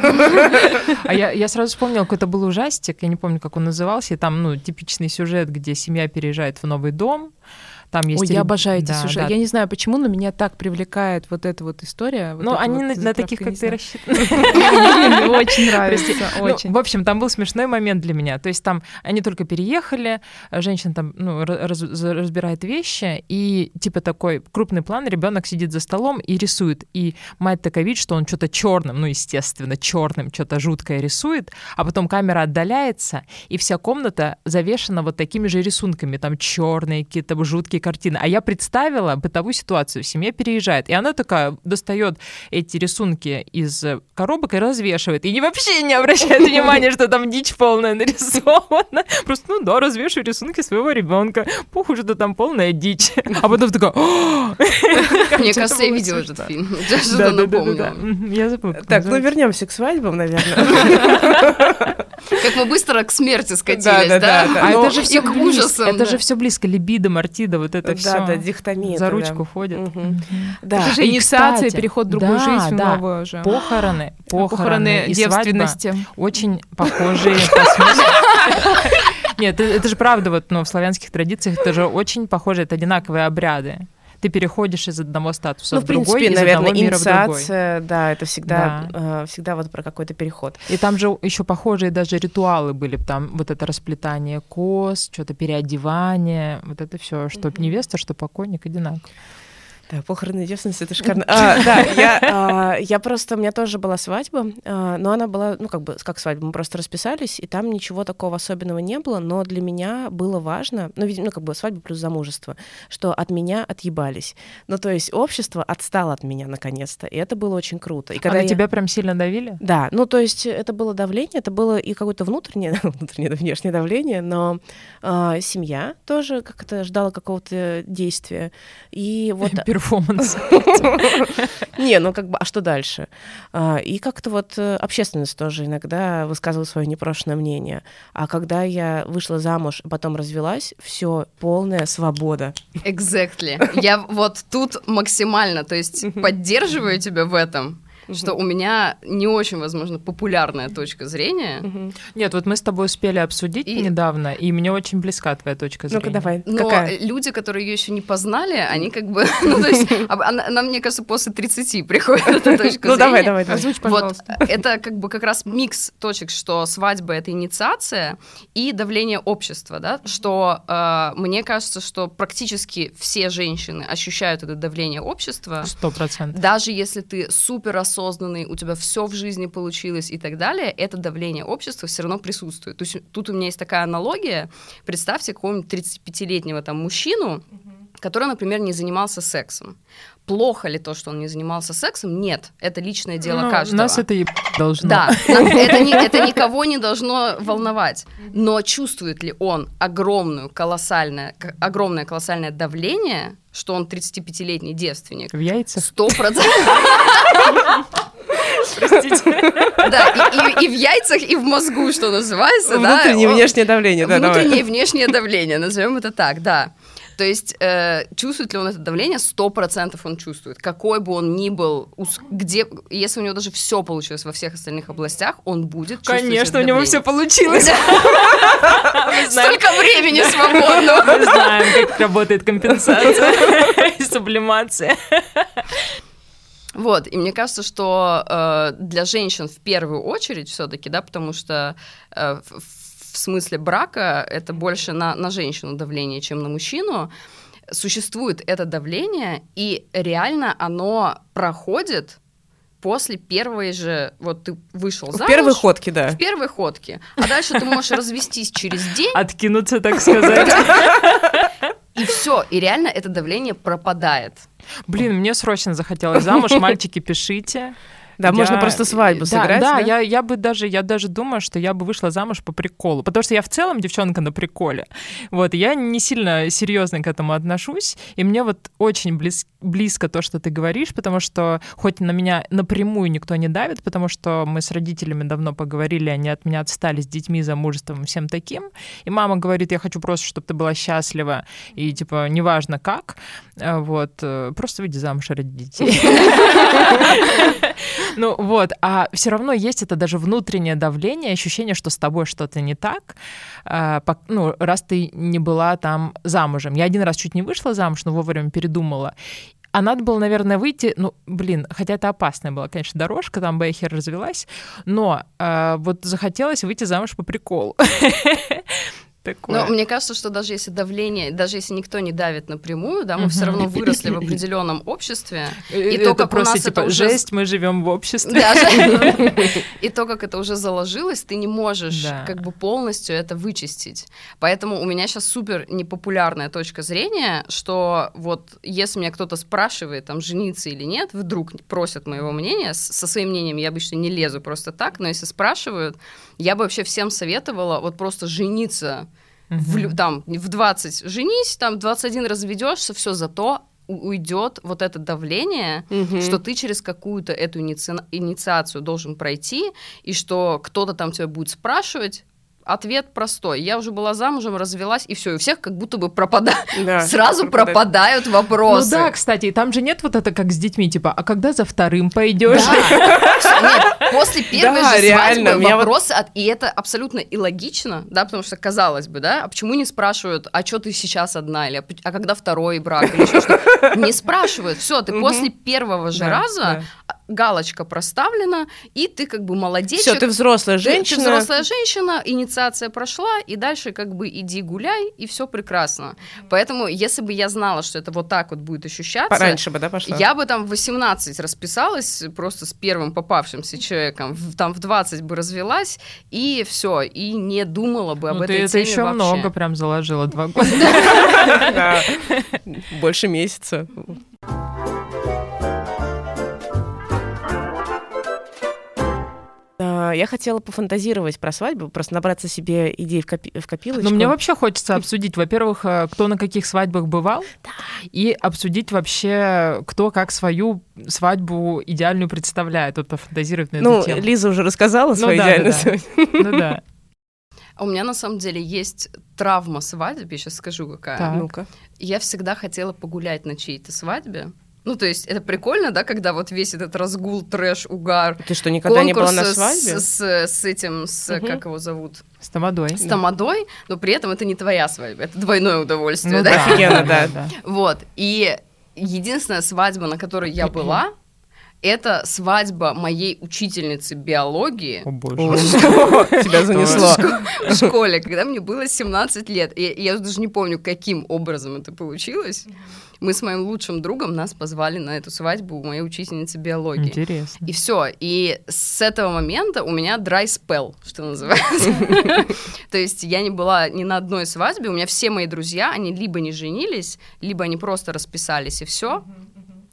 А я, я сразу вспомнила, какой-то был ужастик, я не помню, как он назывался, и там, ну, типичный сюжет, где семья переезжает в новый дом, там есть... Ой, я обожаю эти да, сюжеты. Да. Я не знаю, почему, но меня так привлекает вот эта вот история. ну, они вот на, на таких, как ты, рассчитаны. Мне очень нравится, ну, очень. В общем, там был смешной момент для меня. То есть там они только переехали, женщина там ну, разбирает вещи, и типа такой крупный план, ребенок сидит за столом и рисует. И мать такая видит, что он что-то черным, ну, естественно, черным что-то жуткое рисует, а потом камера отдаляется, и вся комната завешена вот такими же рисунками. Там черные какие-то жуткие такие картины. А я представила бытовую ситуацию. Семья переезжает, и она такая достает эти рисунки из коробок и развешивает. И не вообще не обращает внимания, что там дичь полная нарисована. Просто, ну да, развешиваю рисунки своего ребенка. Похуй, что там полная дичь. А потом такая... Мне кажется, я видела этот фильм. Да, да. Я забыла. Так, ну вернемся к свадьбам, наверное. Как мы быстро к смерти скатились, да? Да, да. А это же все к ужасам. Это же все близко. Либидо, мартида, вот это все. Да, да, дихтомия. За ручку ходят. Да. Это же инициация, переход в другую жизнь, в новую уже. Похороны, похороны девственности. Очень похожие по смыслу. Нет, это же правда, вот, но в славянских традициях это же очень похоже, это одинаковые обряды ты переходишь из одного статуса ну, в, в другой, принципе, из наверное, одного мира инициация, в другой. да, это всегда, да. Э, всегда вот про какой-то переход. И там же еще похожие даже ритуалы были, там вот это расплетание кос, что-то переодевание, вот это все, что mm-hmm. невеста, что покойник одинаково. Да, похороны девственности, это шикарно. А, да, я, а, я просто, у меня тоже была свадьба, а, но она была, ну, как бы, как свадьба, мы просто расписались, и там ничего такого особенного не было, но для меня было важно, ну, видимо, ну, как бы свадьба плюс замужество, что от меня отъебались. Ну, то есть общество отстало от меня наконец-то, и это было очень круто. И когда а я... тебя прям сильно давили? Да, ну, то есть это было давление, это было и какое-то внутреннее, внутреннее, внешнее давление, но э, семья тоже как-то ждала какого-то действия, и вот перформанс. Не, ну как бы, а что дальше? А, и как-то вот э, общественность тоже иногда высказывала свое непрошенное мнение. А когда я вышла замуж, потом развелась, все полная свобода. Exactly. Я вот тут максимально, то есть поддерживаю тебя в этом что у меня не очень, возможно, популярная точка зрения. Нет, вот мы с тобой успели обсудить и... недавно, и мне очень близка твоя точка зрения. Ну-ка, давай. Но Какая? люди, которые ее еще не познали, они как бы, ну, то есть, она, мне кажется, после 30 приходит эта точка ну, зрения. Ну, давай, давай, давай. Озвучь, пожалуйста. Вот, это как бы как раз микс точек, что свадьба — это инициация и давление общества, да, что э, мне кажется, что практически все женщины ощущают это давление общества. Сто процентов. Даже если ты супер осознанно осознанный, у тебя все в жизни получилось и так далее, это давление общества все равно присутствует. То есть тут у меня есть такая аналогия. Представьте какого-нибудь 35-летнего там мужчину, который, например, не занимался сексом. Плохо ли то, что он не занимался сексом? Нет, это личное дело ну, каждого. Нас это и должно. Да, это, не, это никого не должно волновать. Но чувствует ли он огромную, колоссальное, огромное колоссальное давление, что он 35-летний девственник? В яйцах? Сто процентов. Простите. Да, и, и, и в яйцах, и в мозгу, что называется. Внутреннее да? внешнее давление. Да, Внутреннее давай. внешнее давление, назовем это так, да. То есть э, чувствует ли он это давление? Сто процентов он чувствует. Какой бы он ни был, где, если у него даже все получилось во всех остальных областях, он будет чувствовать Конечно, у него все получилось. Столько времени свободно. Мы знаем, как работает компенсация и сублимация. Вот, и мне кажется, что э, для женщин в первую очередь все-таки, да, потому что э, в смысле брака это больше на, на женщину давление, чем на мужчину, существует это давление, и реально оно проходит после первой же, вот ты вышел замуж. В первой ходке, да. В первой ходке. А дальше ты можешь развестись через день. Откинуться, так сказать. И все, и реально это давление пропадает. Блин, мне срочно захотелось замуж, мальчики, пишите. Да, я... можно просто свадьбу да, сыграть. Да, да? Я, я бы даже, я даже думаю, что я бы вышла замуж по приколу, потому что я в целом девчонка на приколе. Вот, я не сильно серьезно к этому отношусь, и мне вот очень близ, близко то, что ты говоришь, потому что хоть на меня напрямую никто не давит, потому что мы с родителями давно поговорили, они от меня отстали с детьми, замужеством всем таким, и мама говорит, я хочу просто, чтобы ты была счастлива, и типа неважно как, э, вот, э, просто выйди замуж ради детей. Ну вот, а все равно есть это даже внутреннее давление, ощущение, что с тобой что-то не так, а, ну, раз ты не была там замужем. Я один раз чуть не вышла замуж, но вовремя передумала. А надо было, наверное, выйти, ну, блин, хотя это опасная была, конечно, дорожка, там бы я хер развелась, но э, вот захотелось выйти замуж по приколу. такое. Но мне кажется, что даже если давление, даже если никто не давит напрямую, да, мы uh-huh. все равно выросли в определенном обществе. И это то, как просто у нас типа это уже... жесть, мы живем в обществе. И то, как это уже заложилось, ты не можешь как бы полностью это вычистить. Поэтому у меня сейчас супер непопулярная точка зрения, что вот если меня кто-то спрашивает, там, жениться или нет, вдруг просят моего мнения, со своим мнением я обычно не лезу просто так, но если спрашивают, я бы вообще всем советовала вот просто жениться в, там, в 20 женись, там, в 21 разведешься, все зато уйдет вот это давление, угу. что ты через какую-то эту иници... инициацию должен пройти, и что кто-то там тебя будет спрашивать, ответ простой. Я уже была замужем, развелась, и все, и у всех как будто бы пропадают, да, сразу пропадают вопросы. Ну да, кстати, там же нет вот это как с детьми, типа, а когда за вторым пойдешь? Нет, после первой же свадьбы вопросы, и это абсолютно илогично, да, потому что, казалось бы, да, а почему не спрашивают, а что ты сейчас одна, или а когда второй брак, или еще что Не спрашивают, все, ты после первого же раза галочка проставлена, и ты как бы молодец. Все, ты взрослая женщина. Ты, ты взрослая женщина, инициация прошла, и дальше как бы иди гуляй, и все прекрасно. Поэтому, если бы я знала, что это вот так вот будет ощущаться, Пораньше бы, да, пошла? Я бы там в 18 расписалась просто с первым попавшимся человеком, в, там в 20 бы развелась, и все, и не думала бы об ну, этой ты теме это еще вообще. много прям заложила, два года. Больше месяца. Я хотела пофантазировать про свадьбу, просто набраться себе идей в, копи в копилочку. Но мне вообще хочется обсудить, во-первых, э, кто на каких свадьбах бывал, да. и обсудить вообще, кто как свою свадьбу идеальную представляет, вот пофантазировать на эту ну, тему. Лиза уже рассказала ну, свою да, идеальную да, да. Ну да. А у меня на самом деле есть травма свадьбы, я сейчас скажу какая. Так. Ну-ка. Я всегда хотела погулять на чьей-то свадьбе. Ну, то есть это прикольно, да, когда вот весь этот разгул, трэш, угар. Ты что, никогда не была на свадьбе? С, с, с этим, с, угу. как его зовут? С тамадой. С тамадой, но при этом это не твоя свадьба, это двойное удовольствие, ну, да? Офигенно, да, да. Вот, и единственная свадьба, на которой я была, Это свадьба моей учительницы биологии. О, боже. Тебя занесло. В школе, когда мне было 17 лет. Я даже не помню, каким образом это получилось. Мы с моим лучшим другом нас позвали на эту свадьбу у моей учительницы биологии. Интересно. И все. И с этого момента у меня dry spell, что называется. То есть я не была ни на одной свадьбе. У меня все мои друзья, они либо не женились, либо они просто расписались и все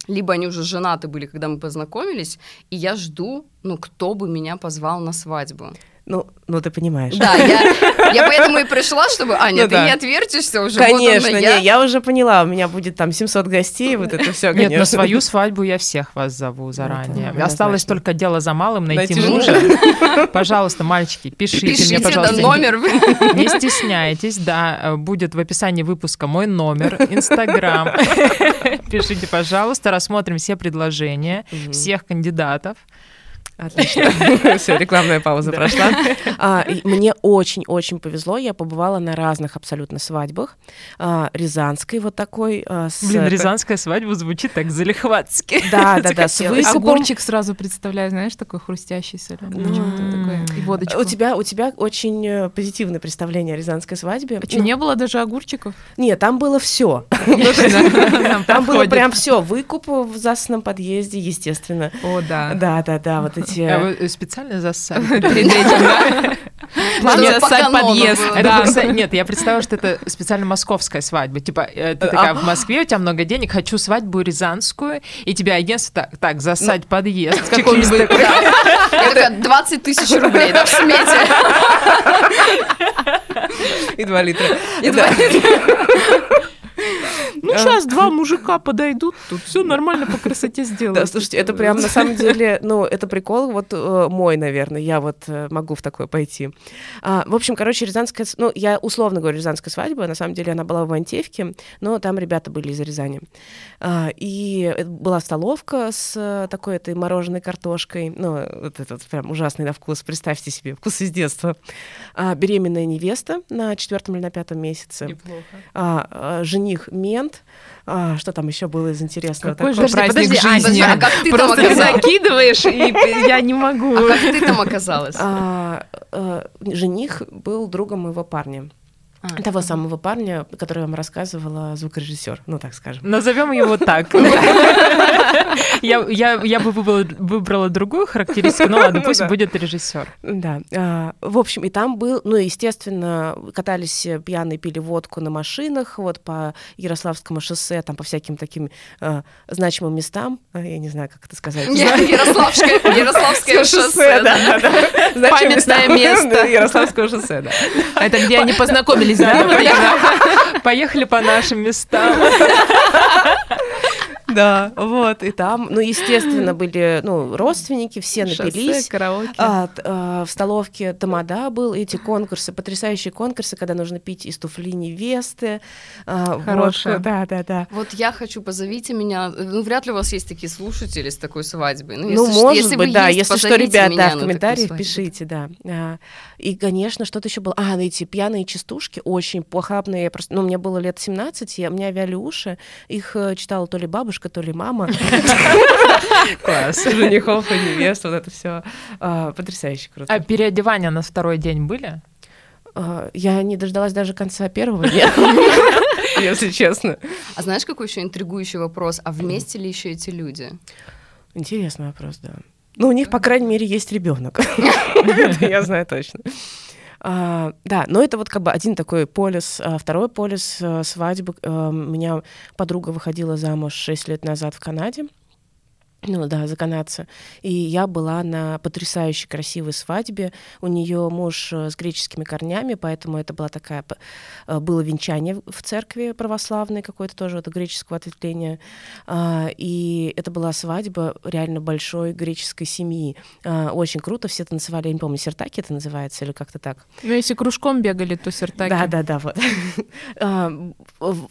либо они уже женаты были, когда мы познакомились, и я жду, ну, кто бы меня позвал на свадьбу. Ну, ну ты понимаешь. Да, я, я поэтому и пришла, чтобы... Аня, ну, ты да. не отвертишься уже. Конечно, вот я. не, я уже поняла, у меня будет там 700 гостей, вот это все. Нет, на свою свадьбу я всех вас зову заранее. Это Осталось только дело за малым, найти, найти мужа. Пожалуйста, мальчики, пишите, пишите мне, пожалуйста. номер. Не стесняйтесь, да, будет в описании выпуска мой номер, Инстаграм. Пишите, пожалуйста, рассмотрим все предложения всех кандидатов. Отлично. Все, рекламная пауза прошла. А, мне очень-очень повезло. Я побывала на разных абсолютно свадьбах. А, Рязанской вот такой. А, Блин, рязанская свадьба звучит так залихватски. Да, да, да. С Огурчик сразу представляю, знаешь, такой хрустящий соленый. И водочку. У тебя, у тебя очень э, позитивное представление о рязанской свадьбе. А что, не было даже огурчиков? Нет, там было все. Там было прям все. Выкуп в засанном подъезде, естественно. О, да. Да, да, да. Вот эти... А вы специально зассали перед этим, да? План зассать подъезд. Нет, я представила, что это специально московская свадьба. Типа, э, ты такая в Москве, у тебя много денег, хочу свадьбу рязанскую, и тебе агентство так, зассать ну, подъезд. Какой-нибудь, такая, 20 тысяч рублей, да, в смете. И 2 литра. И 2 литра. Ну, сейчас два мужика подойдут, тут все нормально по красоте сделают. Да, слушайте, это прям на самом деле, ну, это прикол вот э, мой, наверное, я вот э, могу в такое пойти. А, в общем, короче, рязанская, ну, я условно говорю рязанская свадьба, на самом деле она была в Антевке, но там ребята были из Рязани. А, и была столовка с э, такой этой мороженой картошкой, ну, вот этот прям ужасный на вкус, представьте себе, вкус из детства. А, беременная невеста на четвертом или на пятом месяце. Неплохо. А, жених мент, а, что там еще было из интересного? Какой же праздник подожди, жизни? А, а как ты Просто там закидываешь, и я не могу. А как ты там оказалась? А, а, жених был другом моего парня. А, того самого парня, который я вам рассказывала, звукорежиссер, ну так скажем. Назовем его так. Я, я, я бы выбрала, другую характеристику, но ладно, ну пусть будет режиссер. Да. А, в общем, и там был, ну, естественно, катались пьяные, пили водку на машинах, вот по Ярославскому шоссе, там по всяким таким а, значимым местам. Я не знаю, как это сказать. Ярославское, Ярославское шоссе, да. Памятное место. Ярославского шоссе, да. Это где они познакомились, да? Поехали по нашим местам. Да, вот, и там, ну, естественно, были, ну, родственники, все напились. Шоссе, караоке. А, а, в столовке Тамада был, эти конкурсы, потрясающие конкурсы, когда нужно пить из туфли невесты. А, Хорошая. да, да, да. Вот я хочу, позовите меня, ну, вряд ли у вас есть такие слушатели с такой свадьбой. Ну, ну если, может если быть, да, есть, если что, ребят, да, в комментариях пишите, да. А, и, конечно, что-то еще было. А, ну, эти пьяные частушки очень похабные. Просто, ну, мне было лет 17, я, у меня вяли уши, их э, читала то ли бабушка, бабушка, то ли мама. Класс. Женихов и невест, вот это все а, потрясающе круто. А переодевания на второй день были? А, я не дождалась даже конца первого дня, если честно. А знаешь, какой еще интригующий вопрос? А вместе ли еще эти люди? Интересный вопрос, да. Ну, у них, по крайней мере, есть ребенок. Я знаю точно. А, да, но это вот как бы один такой полис. А второй полис а, свадьбы. А, у меня подруга выходила замуж 6 лет назад в Канаде. Ну да, за канадца. И я была на потрясающе красивой свадьбе. У нее муж э, с греческими корнями, поэтому это была такая э, было венчание в церкви православной какое-то тоже это греческого ответвления. А, и это была свадьба реально большой греческой семьи. А, очень круто, все танцевали, я не помню, сертаки это называется или как-то так. Ну если кружком бегали, то сертаки. Да, да, да, вот. А,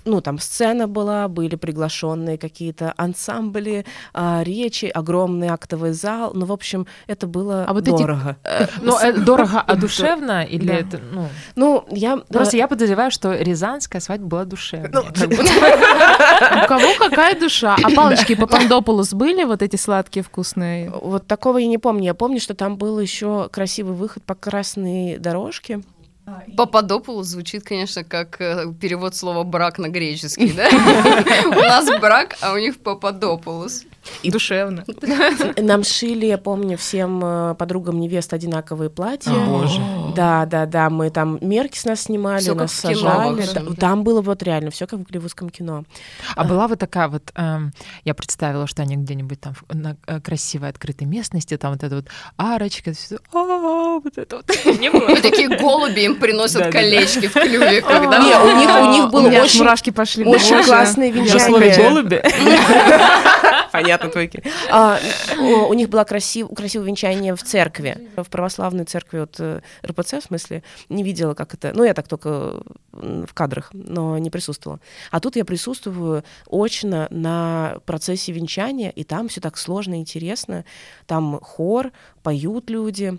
ну там сцена была, были приглашенные какие-то ансамбли, речи свечи, огромный актовый зал. Ну, в общем, это было а вот дорого. Эти... Ну, э, дорого, а душевно? Или это, ну... Ну, я... Просто я подозреваю, что рязанская свадьба была душевная. Ну, У кого какая душа? А палочки по Пандополус были вот эти сладкие, вкусные? Вот такого я не помню. Я помню, что там был еще красивый выход по красной дорожке. Пападопулу звучит, конечно, как э, перевод слова брак на греческий, да? У нас брак, а у них пападопулус. И душевно. Нам шили, я помню, всем э, подругам невест одинаковые платья. О, боже. Да, да, да. Мы там мерки с нас снимали, всё нас сажали. Кино, там было вот реально все как в голливудском кино. А была вот такая вот, эм, я представила, что они где-нибудь там на э, красивой открытой местности, там вот эта вот арочка, все, а, вот это вот. Не было. такие голуби им приносят колечки в клюве, когда... Не, у них у них было очень мурашки пошли. Очень классные венчания. голуби. Понятно, твойки. А, у них было красив, красивое венчание в церкви, в православной церкви от э, РПЦ, в смысле, не видела, как это... Ну, я так только в кадрах, но не присутствовала. А тут я присутствую очно на процессе венчания, и там все так сложно и интересно. Там хор, поют люди,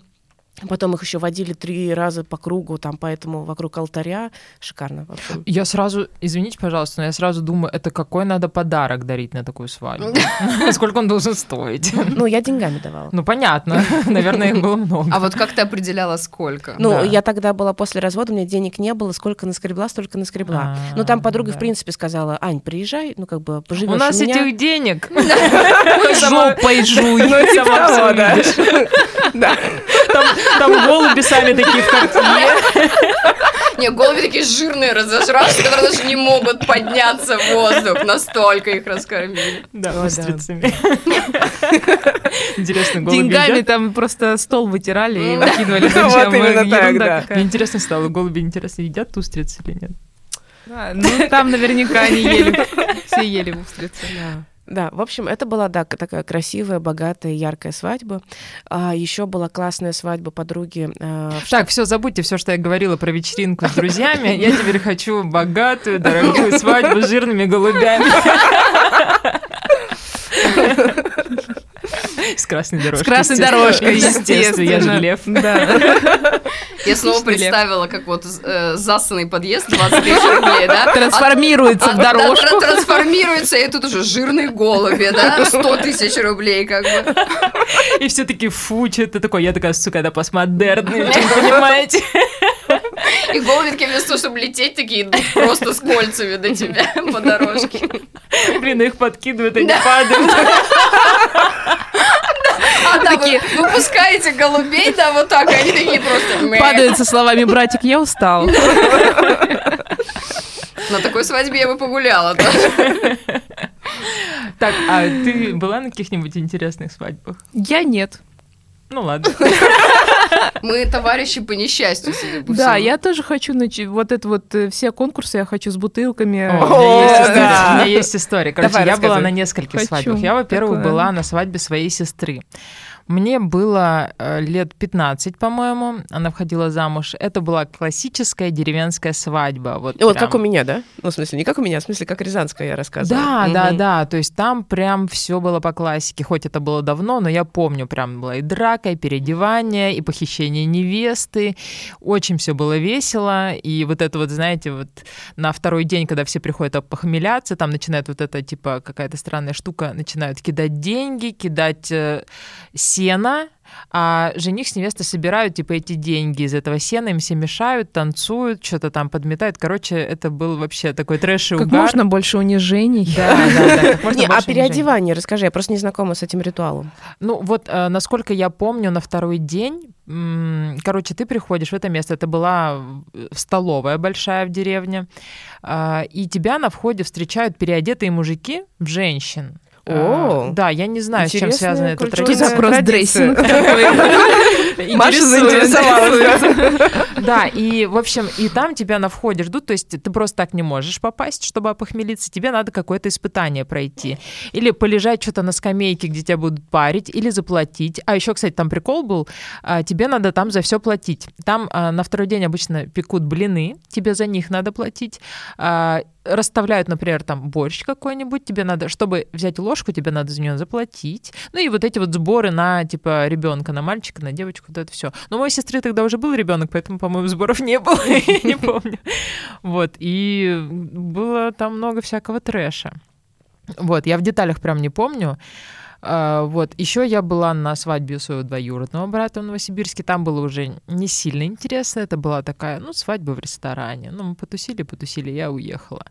Потом их еще водили три раза по кругу, там, поэтому вокруг алтаря. Шикарно. В общем. Я сразу, извините, пожалуйста, но я сразу думаю, это какой надо подарок дарить на такую свадьбу? Сколько он должен стоить? Ну, я деньгами давала. Ну, понятно. Наверное, их было много. А вот как ты определяла, сколько? Ну, я тогда была после развода, у меня денег не было, сколько наскребла, столько наскребла. Ну, там подруга, в принципе, сказала, Ань, приезжай, ну, как бы, поживешь у нас этих денег. Жопой жуй. Ну, да. Там голуби сами такие в картине. Не, голуби такие жирные, разожравшие, которые даже не могут подняться в воздух. Настолько их раскормили. Да, устрицами. Интересно, голуби Деньгами там просто стол вытирали и выкидывали. Вот именно так, да. Мне интересно стало, голуби, интересно, едят устрицы или нет? Ну, там наверняка они ели, все ели устрицы. Да, в общем, это была да, такая красивая, богатая, яркая свадьба. А еще была классная свадьба подруги. А, так, все, забудьте все, что я говорила про вечеринку с друзьями. Я теперь хочу богатую, дорогую свадьбу с жирными голубями. С красной дорожкой. С красной дорожкой, естественно. Я же лев. Да. Я снова представила, как вот э, засанный подъезд 20 тысяч рублей, да? Трансформируется в дорожку. Трансформируется, и тут уже жирные голуби, да? 100 тысяч рублей, как бы. И все таки фу, что это такое? Я такая, сука, это постмодерный, понимаете? И голуби такие вместо того, чтобы лететь, такие идут просто с кольцами до тебя по дорожке. Блин, их подкидывают, они падают. А, да, такие... вы выпускаете голубей, да, вот так, они такие просто... Падают со словами «братик, я устал». На такой свадьбе я бы погуляла тоже. Так, а ты была на каких-нибудь интересных свадьбах? Я нет. Ну ладно. Мы товарищи по несчастью, судя по Да, я тоже хочу начать. Вот это вот э, все конкурсы я хочу с бутылками. у меня есть история. Короче, я была на нескольких свадьбах. Я, во-первых, была на свадьбе своей сестры. Мне было э, лет 15, по-моему, она входила замуж. Это была классическая деревенская свадьба. Вот, вот как у меня, да? Ну, в смысле, не как у меня, в смысле, как рязанская я рассказывала. Да, угу. да, да. То есть там прям все было по классике. Хоть это было давно, но я помню, прям была и драка, и переодевание, и похищение невесты. Очень все было весело. И вот это вот, знаете, вот на второй день, когда все приходят похмеляться, там начинает вот эта, типа, какая-то странная штука, начинают кидать деньги, кидать э, сена, а жених с невестой собирают, типа, эти деньги из этого сена, им все мешают, танцуют, что-то там подметают. Короче, это был вообще такой трэш Как угар. можно больше унижений. Да, да, да. Не, а переодевание, расскажи, я просто не знакома с этим ритуалом. Ну, вот, э, насколько я помню, на второй день Короче, ты приходишь в это место, это была столовая большая в деревне, а, и тебя на входе встречают переодетые мужики в женщин. О, да, я не знаю, с чем связана эта традиция. Запрос дрессинг Маша заинтересовалась. Да, и, в общем, и там тебя на входе ждут, то есть ты просто так не можешь попасть, чтобы опохмелиться, тебе надо какое-то испытание пройти. Или полежать что-то на скамейке, где тебя будут парить, или заплатить. А еще, кстати, там прикол был, а, тебе надо там за все платить. Там а, на второй день обычно пекут блины, тебе за них надо платить а, расставляют, например, там борщ какой-нибудь, тебе надо, чтобы взять ложку, тебе надо за нее заплатить. Ну и вот эти вот сборы на, типа, ребенка, на мальчика, на девочку, вот это все. Но у моей сестры тогда уже был ребенок, поэтому, по-моему, сборов не было, я не помню. Вот, и было там много всякого трэша. Вот, я в деталях прям не помню. А, вот. Еще я была на свадьбе своего двоюродного брата в Новосибирске. Там было уже не сильно интересно. Это была такая, ну, свадьба в ресторане. Ну, мы потусили, потусили, я уехала.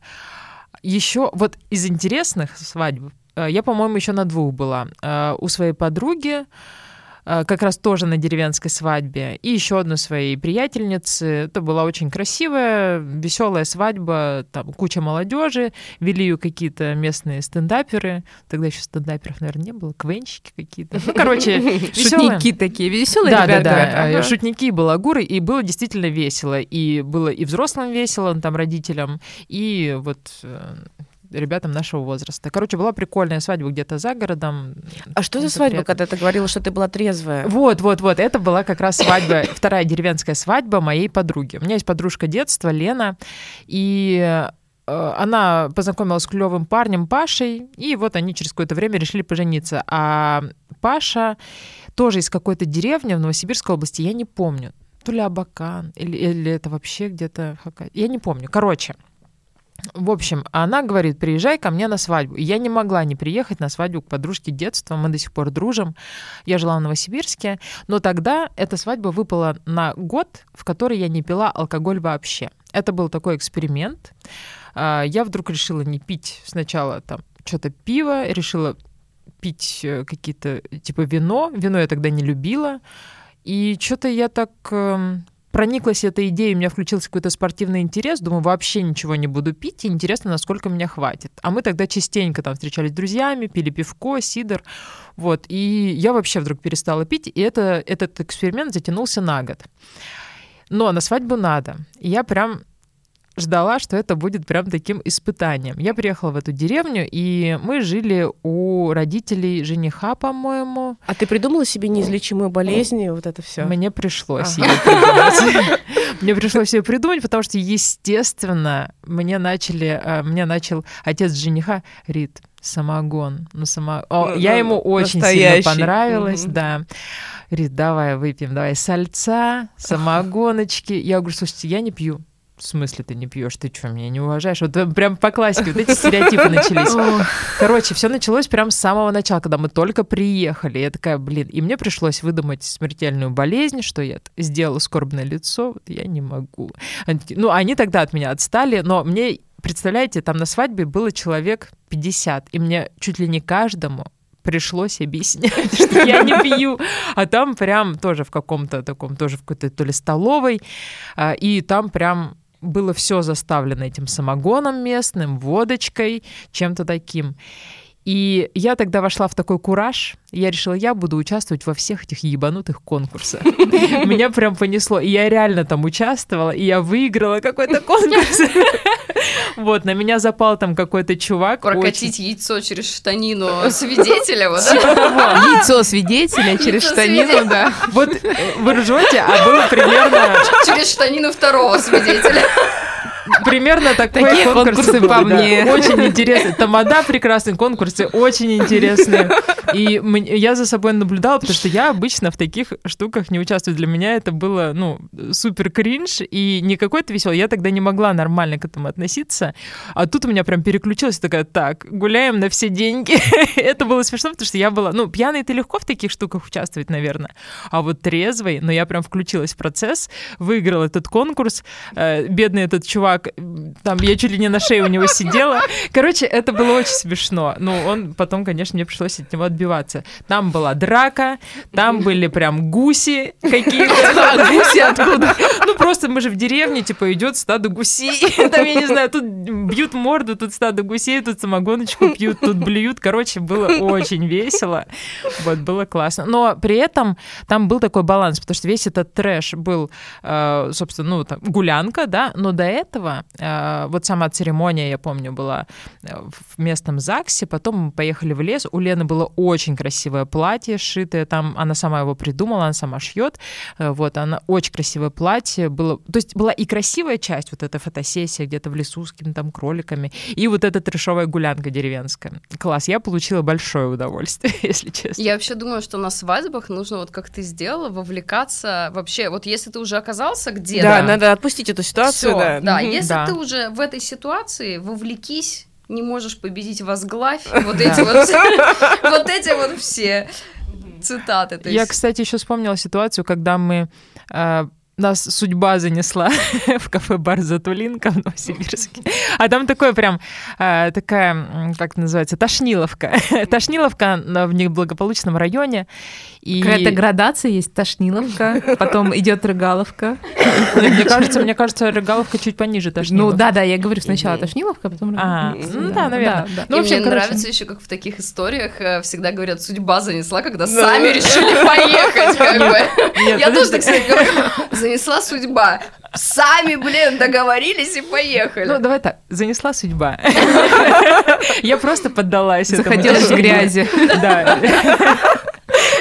Еще вот из интересных свадьб, э, я, по-моему, еще на двух была. Э, у своей подруги как раз тоже на деревенской свадьбе, и еще одну своей приятельницы. Это была очень красивая, веселая свадьба, там куча молодежи, вели ее какие-то местные стендаперы. Тогда еще стендаперов, наверное, не было, квенщики какие-то. Ну, короче, шутники такие, веселые да, ребята. Да, да, ага. шутники, балагуры, и было действительно весело. И было и взрослым весело, там, родителям, и вот э, ребятам нашего возраста. Короче, была прикольная свадьба где-то за городом. А что за свадьба, приятно. когда ты говорила, что ты была трезвая? Вот, вот, вот. Это была как раз свадьба, вторая деревенская свадьба моей подруги. У меня есть подружка детства, Лена, и э, она познакомилась с клевым парнем Пашей, и вот они через какое-то время решили пожениться. А Паша тоже из какой-то деревни в Новосибирской области, я не помню, то ли Абакан, или, или это вообще где-то... Я не помню. Короче, в общем, она говорит, приезжай ко мне на свадьбу. Я не могла не приехать на свадьбу к подружке детства, мы до сих пор дружим. Я жила в Новосибирске, но тогда эта свадьба выпала на год, в который я не пила алкоголь вообще. Это был такой эксперимент. А, я вдруг решила не пить сначала там что-то пиво, решила пить э, какие-то, типа вино. Вино я тогда не любила. И что-то я так эм, прониклась этой идеей, у меня включился какой-то спортивный интерес, думаю, вообще ничего не буду пить, и интересно, насколько меня хватит. А мы тогда частенько там встречались с друзьями, пили пивко, сидр, вот, и я вообще вдруг перестала пить, и это, этот эксперимент затянулся на год. Но на свадьбу надо. Я прям ждала, что это будет прям таким испытанием. Я приехала в эту деревню, и мы жили у родителей жениха, по-моему. А ты придумала себе неизлечимую болезнь и вот это все? Мне пришлось ее придумать. Мне пришлось ее придумать, потому что, естественно, мне начали, э, мне начал отец жениха, Рит, самогон. Ну, само... О, ну, я ну, ему очень настоящий. сильно понравилась, угу. да. Рит, давай выпьем, давай сальца, самогоночки. Я говорю, слушайте, я не пью в смысле ты не пьешь? Ты что, меня не уважаешь? Вот э, прям по классике, вот эти стереотипы начались. Короче, все началось прям с самого начала, когда мы только приехали. Я такая, блин, и мне пришлось выдумать смертельную болезнь, что я сделала скорбное лицо, вот я не могу. ну, они тогда от меня отстали, но мне, представляете, там на свадьбе было человек 50, и мне чуть ли не каждому пришлось объяснять, что я не пью. А там прям тоже в каком-то таком, тоже в какой-то то ли столовой, а, и там прям было все заставлено этим самогоном местным, водочкой, чем-то таким. И я тогда вошла в такой кураж, я решила, я буду участвовать во всех этих ебанутых конкурсах. Меня прям понесло. И я реально там участвовала, и я выиграла какой-то конкурс. Вот, на меня запал там какой-то чувак. Прокатить яйцо через штанину свидетеля, вот типа Яйцо свидетеля через штанину, да. Вот вы ржете, а было примерно... Через штанину второго свидетеля примерно такой Такие конкурсы по мне. Очень интересные. Тамада прекрасные конкурсы, очень интересные. И я за собой наблюдала, потому что я обычно в таких штуках не участвую. Для меня это было, ну, супер кринж и не какой-то веселый. Я тогда не могла нормально к этому относиться. А тут у меня прям переключилась такая, так, гуляем на все деньги. это было смешно, потому что я была, ну, пьяный ты легко в таких штуках участвовать, наверное. А вот трезвый, но я прям включилась в процесс, выиграл этот конкурс. Э, бедный этот чувак чувак, там я чуть ли не на шее у него сидела. Короче, это было очень смешно. Ну, он потом, конечно, мне пришлось от него отбиваться. Там была драка, там были прям гуси какие-то. А гуси откуда? Ну, просто мы же в деревне, типа, идет стадо гусей. Там, я не знаю, тут бьют морду, тут стадо гусей, тут самогоночку пьют, тут блюют. Короче, было очень весело. Вот, было классно. Но при этом там был такой баланс, потому что весь этот трэш был, э, собственно, ну, там, гулянка, да, но до этого. Э, вот сама церемония, я помню, была э, в местном ЗАГСе, потом мы поехали в лес, у Лены было очень красивое платье, шитое там, она сама его придумала, она сама шьет. Вот, она очень красивое платье. Было, то есть была и красивая часть, вот эта фотосессия где-то в лесу с какими-то там кроликами, и вот эта трешовая гулянка деревенская. Класс, я получила большое удовольствие, если честно. Я вообще думаю, что на свадьбах нужно, вот как ты сделала, вовлекаться вообще. Вот если ты уже оказался где-то... Да, надо отпустить эту ситуацию, Всё, да. Да, если Да. ты уже в этой ситуации, вовлекись, не можешь победить, возглавь. Вот эти вот, вот эти вот все цитаты. Я, кстати, еще вспомнила ситуацию, когда мы э, нас судьба занесла в кафе-бар Затулинка в Новосибирске. А там такое прям, э, такая, как называется, тошниловка. Тошниловка в неблагополучном районе. И Какая-то градация есть, тошниловка, потом идет рыгаловка. мне кажется, мне кажется, Рыгаловка чуть пониже Ну Тошниловки. да, да, я говорю сначала тошниловка, потом А, рыгаловка. ну да, наверное. Ну, мне нравится еще, как в таких историях э, всегда говорят, судьба занесла, когда сами решили поехать, как бы. Нет, Я тоже так кстати, говорю, занесла судьба. Сами, блин, договорились и поехали. Ну, давай так, занесла судьба. Я просто поддалась этому Захотелось грязи. Да.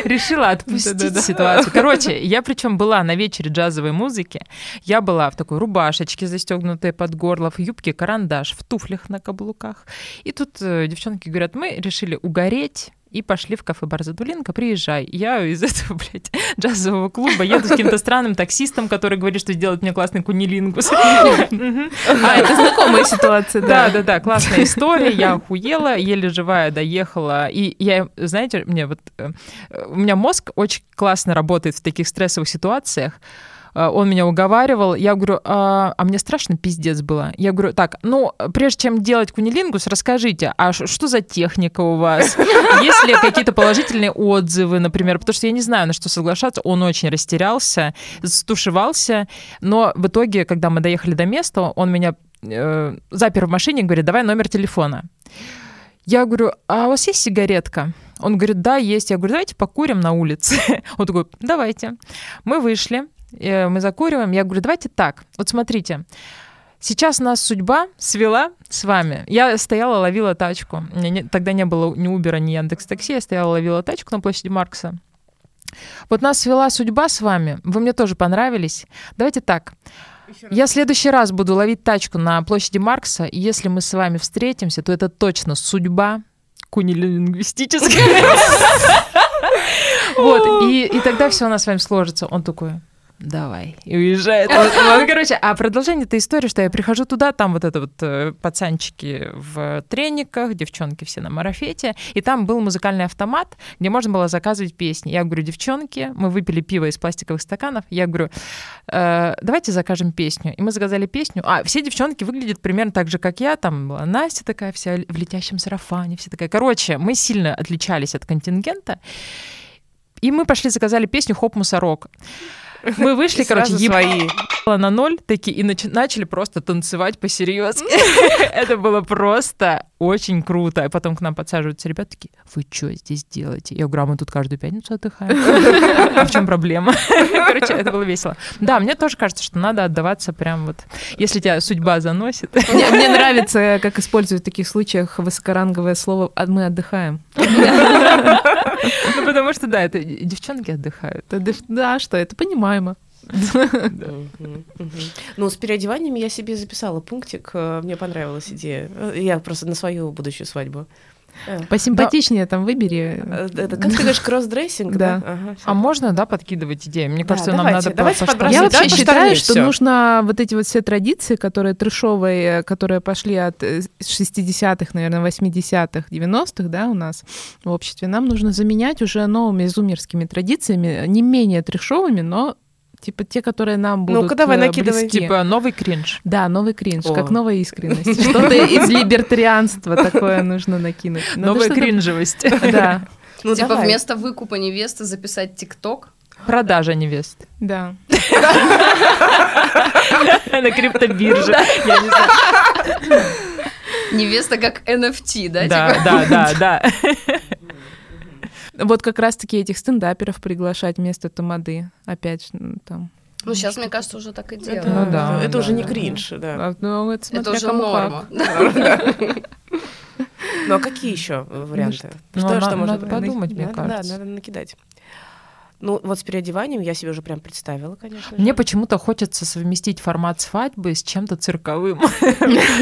Решила отпустить ситуацию. Короче, я причем была на вечере джазовой музыки. Я была в такой рубашечке, застегнутой под горло, в юбке карандаш, в туфлях на каблуках. И тут э, девчонки говорят, мы решили угореть и пошли в кафе Бар Задулинка, приезжай. Я из этого, блядь, джазового клуба еду с каким-то странным таксистом, который говорит, что сделает мне классный кунилингус. А, это знакомая ситуация, Да, да. да, да, классная история. Я охуела, еле живая доехала. И я, знаете, мне вот э, у меня мозг очень классно работает в таких стрессовых ситуациях. Э, Он меня уговаривал. Я говорю, а, а мне страшно пиздец было. Я говорю, так, ну, прежде чем делать кунилингус, расскажите, а что за техника у вас? Есть ли какие-то положительные отзывы, например? Потому что я не знаю, на что соглашаться. Он очень растерялся, стушевался. Но в итоге, когда мы доехали до места, он меня э, запер в машине и говорит, давай номер телефона. Я говорю, а у вас есть сигаретка? Он говорит, да, есть. Я говорю, давайте покурим на улице. Он такой, давайте. Мы вышли, мы закуриваем. Я говорю, давайте так. Вот смотрите, сейчас нас судьба свела с вами. Я стояла, ловила тачку. Не- тогда не было ни Убера, ни Яндекс Такси. Я стояла, ловила тачку на площади Маркса. Вот нас свела судьба с вами. Вы мне тоже понравились. Давайте так. Я в следующий раз буду ловить тачку на площади Маркса, и если мы с вами встретимся, то это точно судьба кунилингвистическая. Вот, и тогда все у нас с вами сложится. Он такой, давай, и уезжает. Вот, вот, короче, а продолжение этой истории, что я прихожу туда, там вот это вот э, пацанчики в трениках, девчонки все на марафете, и там был музыкальный автомат, где можно было заказывать песни. Я говорю, девчонки, мы выпили пиво из пластиковых стаканов, я говорю, «Э, давайте закажем песню. И мы заказали песню. А, все девчонки выглядят примерно так же, как я. Там была Настя такая вся в летящем сарафане, все такая. Короче, мы сильно отличались от контингента. И мы пошли, заказали песню «Хоп, мусорок». Мы вышли, короче, Сразу ебало свои. на ноль, такие, и начи- начали просто танцевать по-серьезки. Это было просто очень круто. И потом к нам подсаживаются ребята такие, вы что здесь делаете? Я говорю, а мы тут каждую пятницу отдыхаем. А в чем проблема? Короче, это было весело. Да, мне тоже кажется, что надо отдаваться прям вот, если тебя судьба заносит. Мне, мне нравится, как используют в таких случаях высокоранговое слово «а «мы отдыхаем». Ну, потому что, да, это девчонки отдыхают. Да, что это понимаемо. Мгм. Ну, с переодеваниями я себе записала пунктик. э, Мне понравилась идея. Э, Я просто на свою будущую свадьбу. Э, Посимпатичнее там выбери. Это, как ты говоришь, cross-dressing, да? Да. Ага, А можно, да, подкидывать идеи? Мне Да, кажется, нам надо давайте по-. Я вообще Да, считаю, что всё. нужно вот эти вот все традиции, которые трешовые, которые пошли от э, 60-х, наверное, 80-х, 90-х, да, у нас в обществе, нам нужно заменять уже новыми зумерскими традициями, не менее трешовыми, но типа те, которые нам будут Ну-ка, давай, э, накидывай. близки. Типа новый кринж. Да, новый кринж, О. как новая искренность. Что-то из либертарианства такое нужно накинуть. Надо Новая что-то- кринжевость. Да, Ну, Типа давай. вместо выкупа невесты записать ТикТок. Продажа невест. да. На криптобирже. Я не знаю. Невеста как NFT, да? Да, типа? да, да, да. Вот как раз-таки этих стендаперов приглашать вместо тамады. Опять ну, там. Ну, сейчас, мне кажется, уже так и Это, делают. Ну да, это да, уже не да. кринж, да. А, Ну, это, Это смотря уже кому норма. Ну а какие еще варианты? Ну, что, что можно подумать, мне кажется. Да, надо накидать. Ну, вот с переодеванием я себе уже прям представила, конечно. Мне почему-то хочется совместить формат свадьбы с чем-то цирковым.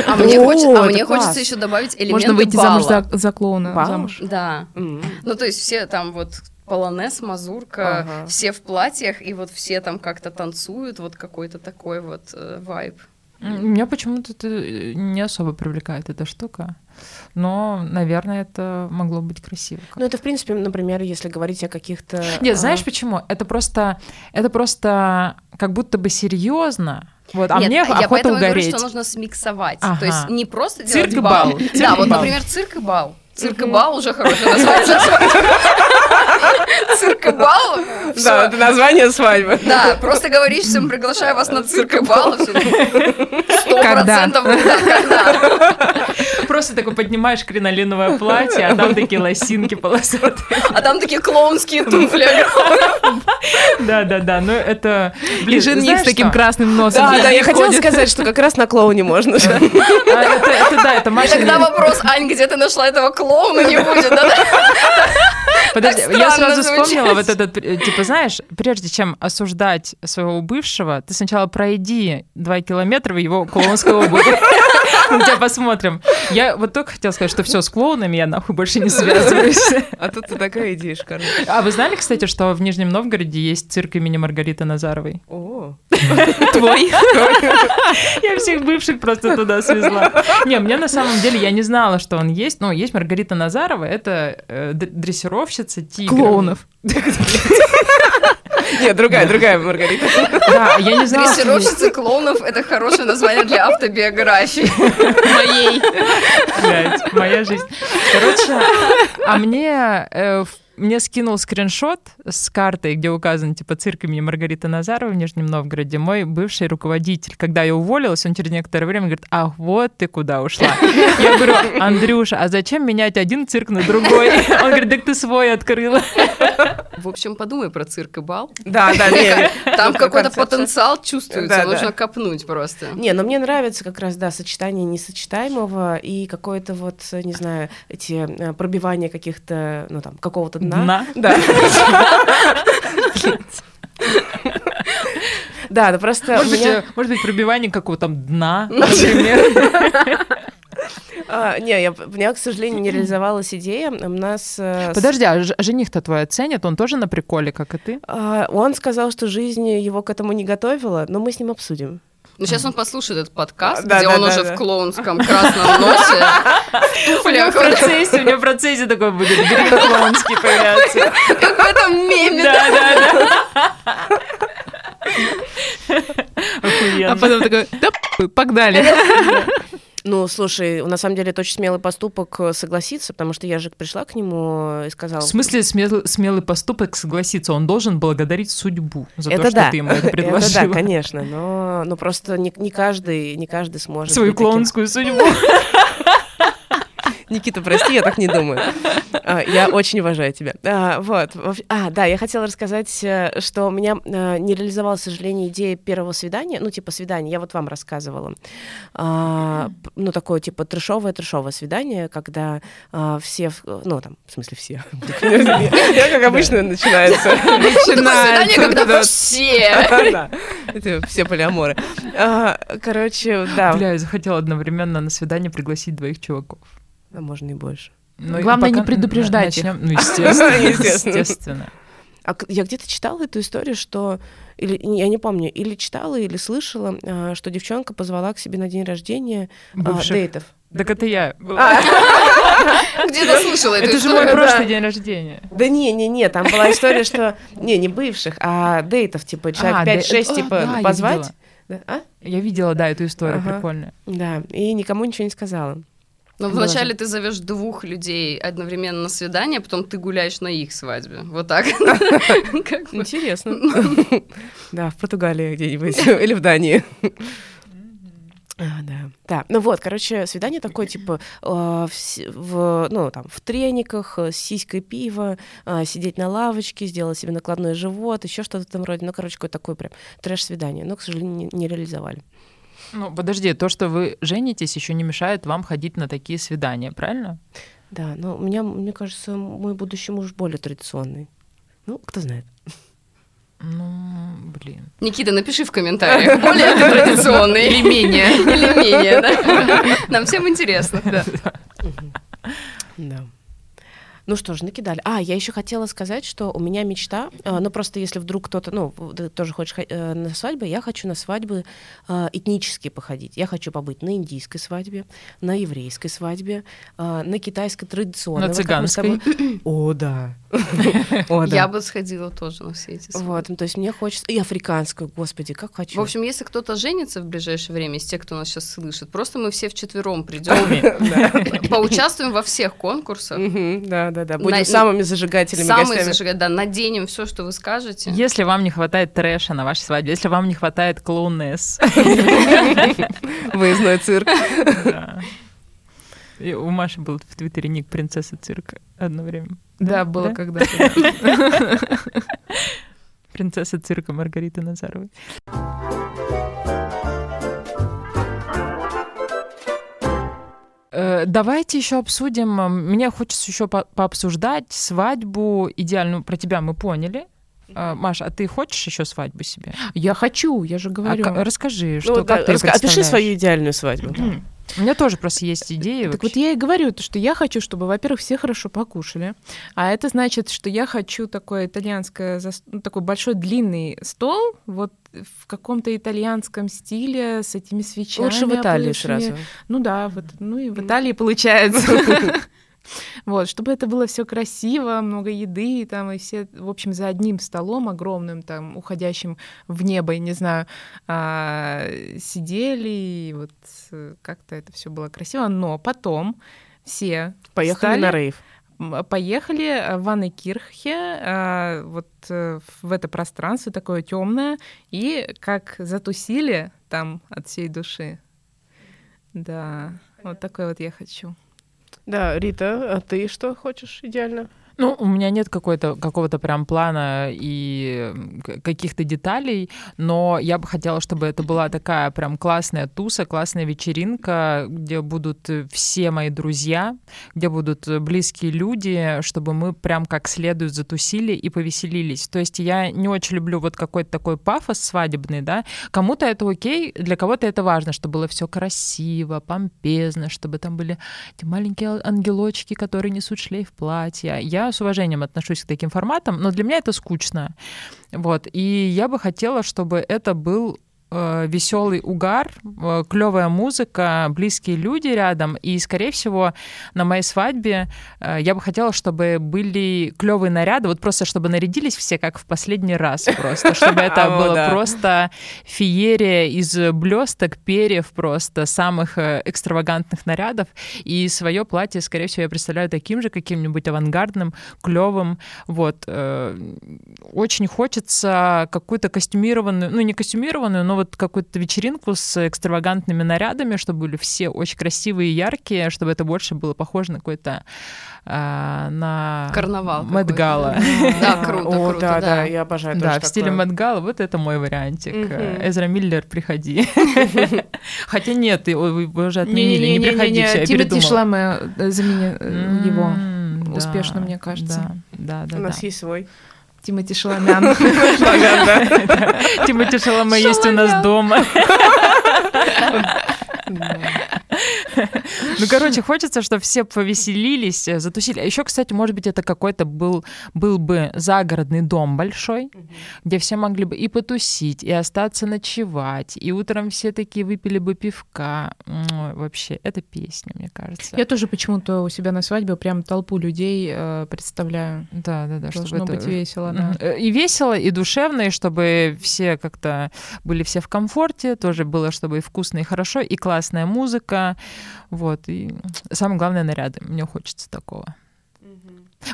А мне а хочется еще добавить элементы Можно выйти замуж за клоуна. Да. Ну, то есть все там вот полонез, мазурка, ага. все в платьях, и вот все там как-то танцуют, вот какой-то такой вот э, вайб. Меня почему-то это э, не особо привлекает эта штука, но, наверное, это могло быть красиво. Ну, это, в принципе, например, если говорить о каких-то... Нет, знаешь а... почему? Это просто, это просто как будто бы серьезно, вот, а Нет, мне я охота поэтому угореть. говорю, что нужно смиксовать. Ага. То есть не просто цирк делать бал. бал. Цирк да, вот, бал. например, цирк и бал. Цирк и бал уже хорошее название. Цирк и бал. Да, это название свадьбы. Да, просто говоришь всем, приглашаю вас на цирк и бал. Сто процентов. Когда? Просто такой поднимаешь кринолиновое платье, а там такие лосинки полосатые. А там такие клоунские туфли. Да, да, да. Ну это и жених с таким красным носом. Да, да, я хотела сказать, что как раз на клоуне можно. Это да, это Маша. Тогда вопрос, Ань, где ты нашла этого клоуна, не будет, да? Подожди, я сразу вспомнила вот этот, типа, знаешь, прежде чем осуждать своего бывшего, ты сначала пройди два километра в его клоунской обуви. Мы тебя посмотрим. Я вот только хотела сказать, что все с клоунами я нахуй больше не связываюсь. А тут ты такая идея шикарная. А вы знали, кстати, что в Нижнем Новгороде есть цирк имени Маргариты Назаровой? О, твой? Я всех бывших просто туда свезла. Не, мне на самом деле, я не знала, что он есть. Но есть Маргарита Назарова, это э, дрессировщица тигров. Клоунов. Нет, другая, другая Маргарита. Да, я не знала. Дрессировщица клоунов — это хорошее название для автобиографии. Моей. Блядь, моя жизнь. Короче, а мне э, мне скинул скриншот с картой, где указан, типа, цирк имени Маргариты Назаровой в Нижнем Новгороде. Мой бывший руководитель, когда я уволилась, он через некоторое время говорит, ах, вот ты куда ушла. Я говорю, Андрюша, а зачем менять один цирк на другой? Он говорит, так ты свой открыла. В общем, подумай про цирк и бал. Да, да, нет. Там какой-то потенциал чувствуется, нужно копнуть просто. Не, но мне нравится как раз, да, сочетание несочетаемого и какое-то вот, не знаю, эти э, пробивания каких-то, ну там, какого-то дна. Да. Да, ну просто... Может, меня... быть, может быть, пробивание какого-то там дна, например. А, не, я, у меня, к сожалению, не реализовалась идея. У нас... Э, Подожди, а жених-то твой оценит? Он тоже на приколе, как и ты? А, он сказал, что жизнь его к этому не готовила, но мы с ним обсудим. Ну, сейчас он послушает этот подкаст, да, где да, он да, уже в клоунском красном носе. У него в процессе, у него в процессе такой будет грим клоунский появляться. Как в этом меме. Да, да, да. А потом такой, да, погнали. Ну, слушай, на самом деле это очень смелый поступок э, согласиться, потому что я же пришла к нему и сказала... В смысле смелый, смелый поступок согласиться? Он должен благодарить судьбу за это то, да. что ты ему это предложила. Это да, конечно, но, но просто не, не, каждый, не каждый сможет... Свою клоунскую таким... судьбу. Никита, прости, я так не думаю. А, я очень уважаю тебя. А, вот. А, да, я хотела рассказать, э, что у меня э, не реализовалась, к сожалению, идея первого свидания, ну, типа свидания, я вот вам рассказывала. А, ну, такое, типа, трешовое-трешовое свидание, когда все, ну, там, в смысле, все. Я, как обычно, начинается. Начинается. когда все. Все полиаморы. Короче, да. Бля, я захотела одновременно на свидание пригласить двоих чуваков а можно и больше. Но Главное не предупреждать начнем, их. Ну, естественно, естественно. А я где-то читала эту историю, что или я не помню, или читала, или слышала, а, что девчонка позвала к себе на день рождения а, Бывших. дейтов. Так это я. А. Где-то слышала эту Это же мой прошлый день рождения. Да не, не, не, там была история, что не, не бывших, а дейтов, типа человек 5-6, типа позвать. Я видела, да, эту историю, прикольная. Да, и никому ничего не сказала. Но ну, вначале ты зовешь двух людей одновременно на свидание, потом ты гуляешь на их свадьбе. Вот так. Интересно. Да, в Португалии где-нибудь или в Дании. А, да. Да. Ну вот, короче, свидание такое, типа, э, в, в, ну, там, в трениках, с сиськой пива, э, сидеть на лавочке, сделать себе накладной живот, еще что-то там вроде. Ну, короче, какое такое прям трэш-свидание. Но, к сожалению, не, не реализовали. Ну, подожди, то, что вы женитесь, еще не мешает вам ходить на такие свидания, правильно? Да, но у меня, мне кажется, мой будущий муж более традиционный. Ну, кто знает. Ну, блин. Никита, напиши в комментариях, более традиционный. Или менее. Или менее, да. Нам всем интересно. Да. Ну что ж, накидали. А, я еще хотела сказать, что у меня мечта, э, ну просто если вдруг кто-то, ну, ты тоже хочешь э, на свадьбы, я хочу на свадьбы э, этнические походить. Я хочу побыть на индийской свадьбе, на еврейской свадьбе, э, на китайской традиционной. На цыганской. О, да. Я бы сходила тоже на все эти свадьбы. Вот, ну, то есть мне хочется... И африканскую, господи, как хочу. В общем, если кто-то женится в ближайшее время из тех, кто нас сейчас слышит, просто мы все вчетвером придем, поучаствуем во всех конкурсах. Да, да, да. Будем на... самыми зажигательными самые гостями. Зажигать, да, наденем все, что вы скажете. Если вам не хватает трэша на вашей свадьбе, если вам не хватает клоунесс. Выездной цирк. И у Маши был в Твиттере ник принцесса цирка одно время. Да, да было да? когда-то. Принцесса цирка Маргариты Назаровой. Давайте еще обсудим. Мне хочется еще по пообсуждать свадьбу идеальную. Про тебя мы поняли. Uh, Маша, а ты хочешь еще свадьбу себе? Я хочу, я же говорю. А, расскажи, ну что ну, как да, ты раска- Опиши свою идеальную свадьбу. У меня тоже просто есть идеи. Так вот я и говорю, что я хочу, чтобы, во-первых, все хорошо покушали, а это значит, что я хочу такое итальянское, ну, такой большой длинный стол, вот в каком-то итальянском стиле с этими свечами. Лучше в Италии сразу. Ну да, вот, ну и в Италии получается. Вот, чтобы это было все красиво, много еды, там, и все, в общем, за одним столом огромным, там, уходящим в небо, я не знаю, а, сидели, и вот э, как-то это все было красиво. Но потом все Поехали стали, на рейв. Поехали э, в Аннекирхе, а, вот э, в это пространство такое темное, и как затусили там от всей души. Да, вот такой вот я хочу. Да, Рита, а ты что хочешь идеально? Ну, у меня нет какой-то, какого-то прям плана и каких-то деталей, но я бы хотела, чтобы это была такая прям классная туса, классная вечеринка, где будут все мои друзья, где будут близкие люди, чтобы мы прям как следует затусили и повеселились. То есть я не очень люблю вот какой-то такой пафос свадебный, да. Кому-то это окей, для кого-то это важно, чтобы было все красиво, помпезно, чтобы там были эти маленькие ангелочки, которые несут шлейф платья. Я с уважением отношусь к таким форматам, но для меня это скучно. Вот. И я бы хотела, чтобы это был э, веселый угар, э, клевая музыка, близкие люди рядом. И, скорее всего, на моей свадьбе э, я бы хотела, чтобы были клевые наряды, вот просто чтобы нарядились все как в последний раз просто, чтобы это было просто феерия из блесток, перьев просто, самых экстравагантных нарядов. И свое платье, скорее всего, я представляю таким же, каким-нибудь авангардным, клевым. Вот. Очень хочется какую-то костюмированную, ну не костюмированную, но вот какую-то вечеринку с экстравагантными нарядами, чтобы были все очень красивые и яркие, чтобы это больше было похоже на какой-то а, на карнавал Мэтгала. Да, круто, круто. Да, да, я обожаю Да, в стиле Мэтгала, вот это мой вариантик. Эзра Миллер, приходи. Хотя нет, вы уже отменили, не приходи, все, я Тимоти Шламе заменил его успешно, мне кажется. Да, да, да. У нас есть свой. Тимати Шаламян. Тимати Шаламе есть у нас дома. Ну, короче, хочется, чтобы все повеселились, э, затусили. А еще, кстати, может быть, это какой-то был, был бы загородный дом большой, где все могли бы и потусить, и остаться ночевать, и утром все такие выпили бы пивка. Вообще, это песня, мне кажется. Я тоже почему-то у себя на свадьбе прям толпу людей э, представляю. Да, да, да. Должно быть весело, да. И весело, и душевно, и чтобы все как-то были все в комфорте, тоже было, чтобы и вкусно, и хорошо, и классная музыка, вот, и самое главное, наряды. Мне хочется такого.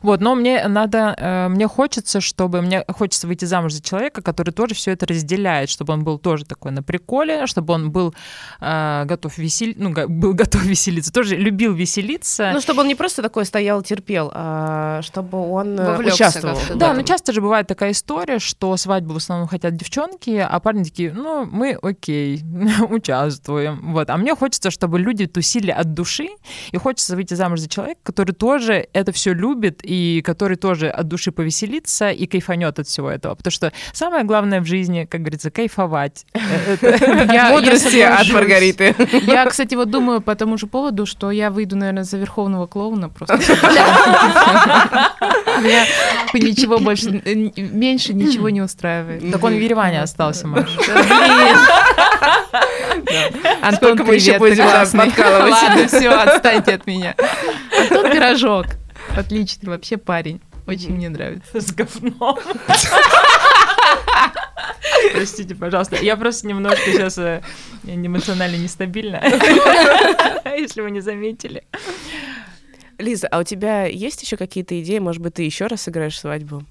Вот, но мне надо, э, мне хочется, чтобы, мне хочется выйти замуж за человека, который тоже все это разделяет, чтобы он был тоже такой на приколе, чтобы он был э, готов веселиться, ну, был готов веселиться, тоже любил веселиться. Ну, чтобы он не просто такой стоял, терпел, а чтобы он э, Вовлекся участвовал. Да, но часто же бывает такая история, что свадьбу в основном хотят девчонки, а парни такие, ну, мы окей, участвуем. Вот. А мне хочется, чтобы люди тусили от души, и хочется выйти замуж за человека, который тоже это все любит, и который тоже от души повеселится и кайфанет от всего этого. Потому что самое главное в жизни, как говорится, кайфовать. Мудрости от Маргариты. Я, кстати, вот думаю по тому же поводу, что я выйду, наверное, за верховного клоуна просто. Меня ничего больше, меньше ничего не устраивает. Так он в Ереване остался, Маша. Антон, привет, ты классный. Ладно, все, отстаньте от меня. Антон Пирожок. Отличный вообще парень. Очень мне нравится. С говном. Простите, пожалуйста. Я просто немножко сейчас э, эмоционально нестабильна, если вы не заметили. Лиза, а у тебя есть еще какие-то идеи? Может быть, ты еще раз сыграешь свадьбу?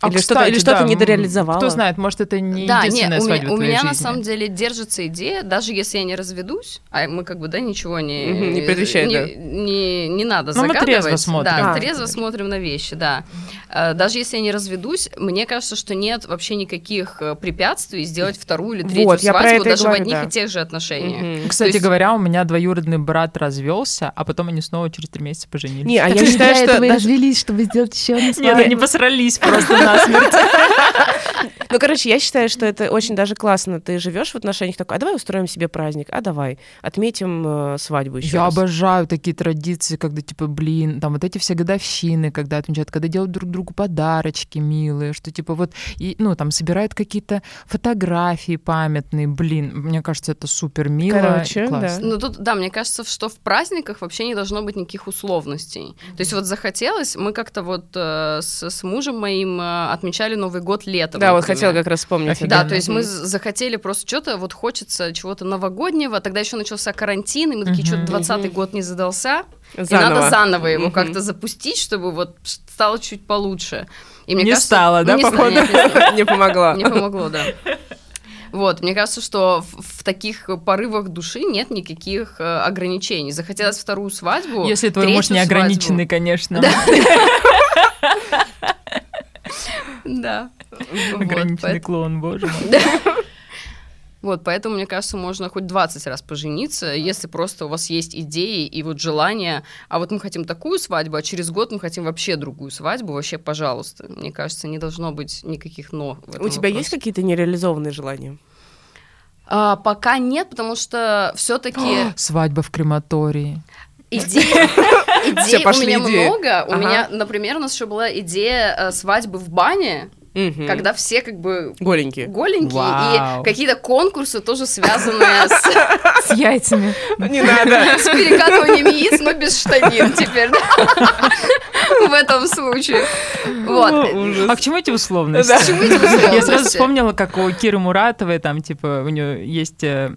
А, или что-то, или что-то да, недореализовала. Кто знает, может, это не да, единственная нет, свадьба у меня, у меня жизни. на самом деле держится идея, даже если я не разведусь, а мы как бы, да, ничего не... Не предвещает, не, да. Не, не надо Но загадывать. мы трезво смотрим. Да, а, трезво смотрим на вещи, да. Э, даже если я не разведусь, мне кажется, что нет вообще никаких э, препятствий сделать вторую или третью вот, свадьбу даже говорю, в одних да. и тех же отношениях. Угу. Кстати есть... говоря, у меня двоюродный брат развелся, а потом они снова через три месяца поженились. Не, а я считаю, что... Вы развелись, чтобы сделать еще одну свадьбу. Нет, они посрались просто насмерть. Ну, короче, я считаю, что это очень даже классно. Ты живешь в отношениях такой, а давай устроим себе праздник, а давай отметим э, свадьбу еще Я раз. обожаю такие традиции, когда, типа, блин, там вот эти все годовщины, когда отмечают, когда делают друг другу подарочки милые, что, типа, вот, и, ну, там, собирают какие-то фотографии памятные, блин, мне кажется, это супер мило. Короче, да. Ну, тут, да, мне кажется, что в праздниках вообще не должно быть никаких условностей. То есть вот захотелось, мы как-то вот э, с, с мужем моим э, отмечали Новый год летом. Да, вот хотела как раз вспомнить. Да, то есть мы захотели просто что-то, вот хочется чего-то новогоднего, тогда еще начался карантин, и мы такие, что-то 20 год не задался, заново. и надо заново его как-то запустить, чтобы вот стало чуть получше. И мне не кажется, стало, да, не походу? Не, не помогло. Не помогло, да. Вот, мне кажется, что в, в таких порывах души нет никаких э, ограничений. Захотелось вторую свадьбу. Если твой муж не ограниченный, конечно. Да. Ограниченный клоун, боже мой. Вот, поэтому, мне кажется, можно хоть 20 раз пожениться, если просто у вас есть идеи и вот желание, а вот мы хотим такую свадьбу, а через год мы хотим вообще другую свадьбу, вообще, пожалуйста. Мне кажется, не должно быть никаких «но» У тебя вопросе. есть какие-то нереализованные желания? А, пока нет, потому что все-таки Свадьба в крематории. Идей, идей у меня много. У меня, например, у нас еще была идея э, свадьбы в бане. Угу. Когда все как бы голенькие, голенькие и какие-то конкурсы тоже связанные с, с яйцами. Не надо. С перекатыванием яиц, но без штанин теперь. В этом случае. Вот. А к чему эти условности? Я сразу вспомнила, как у Киры Муратовой, там, типа, у нее есть Э,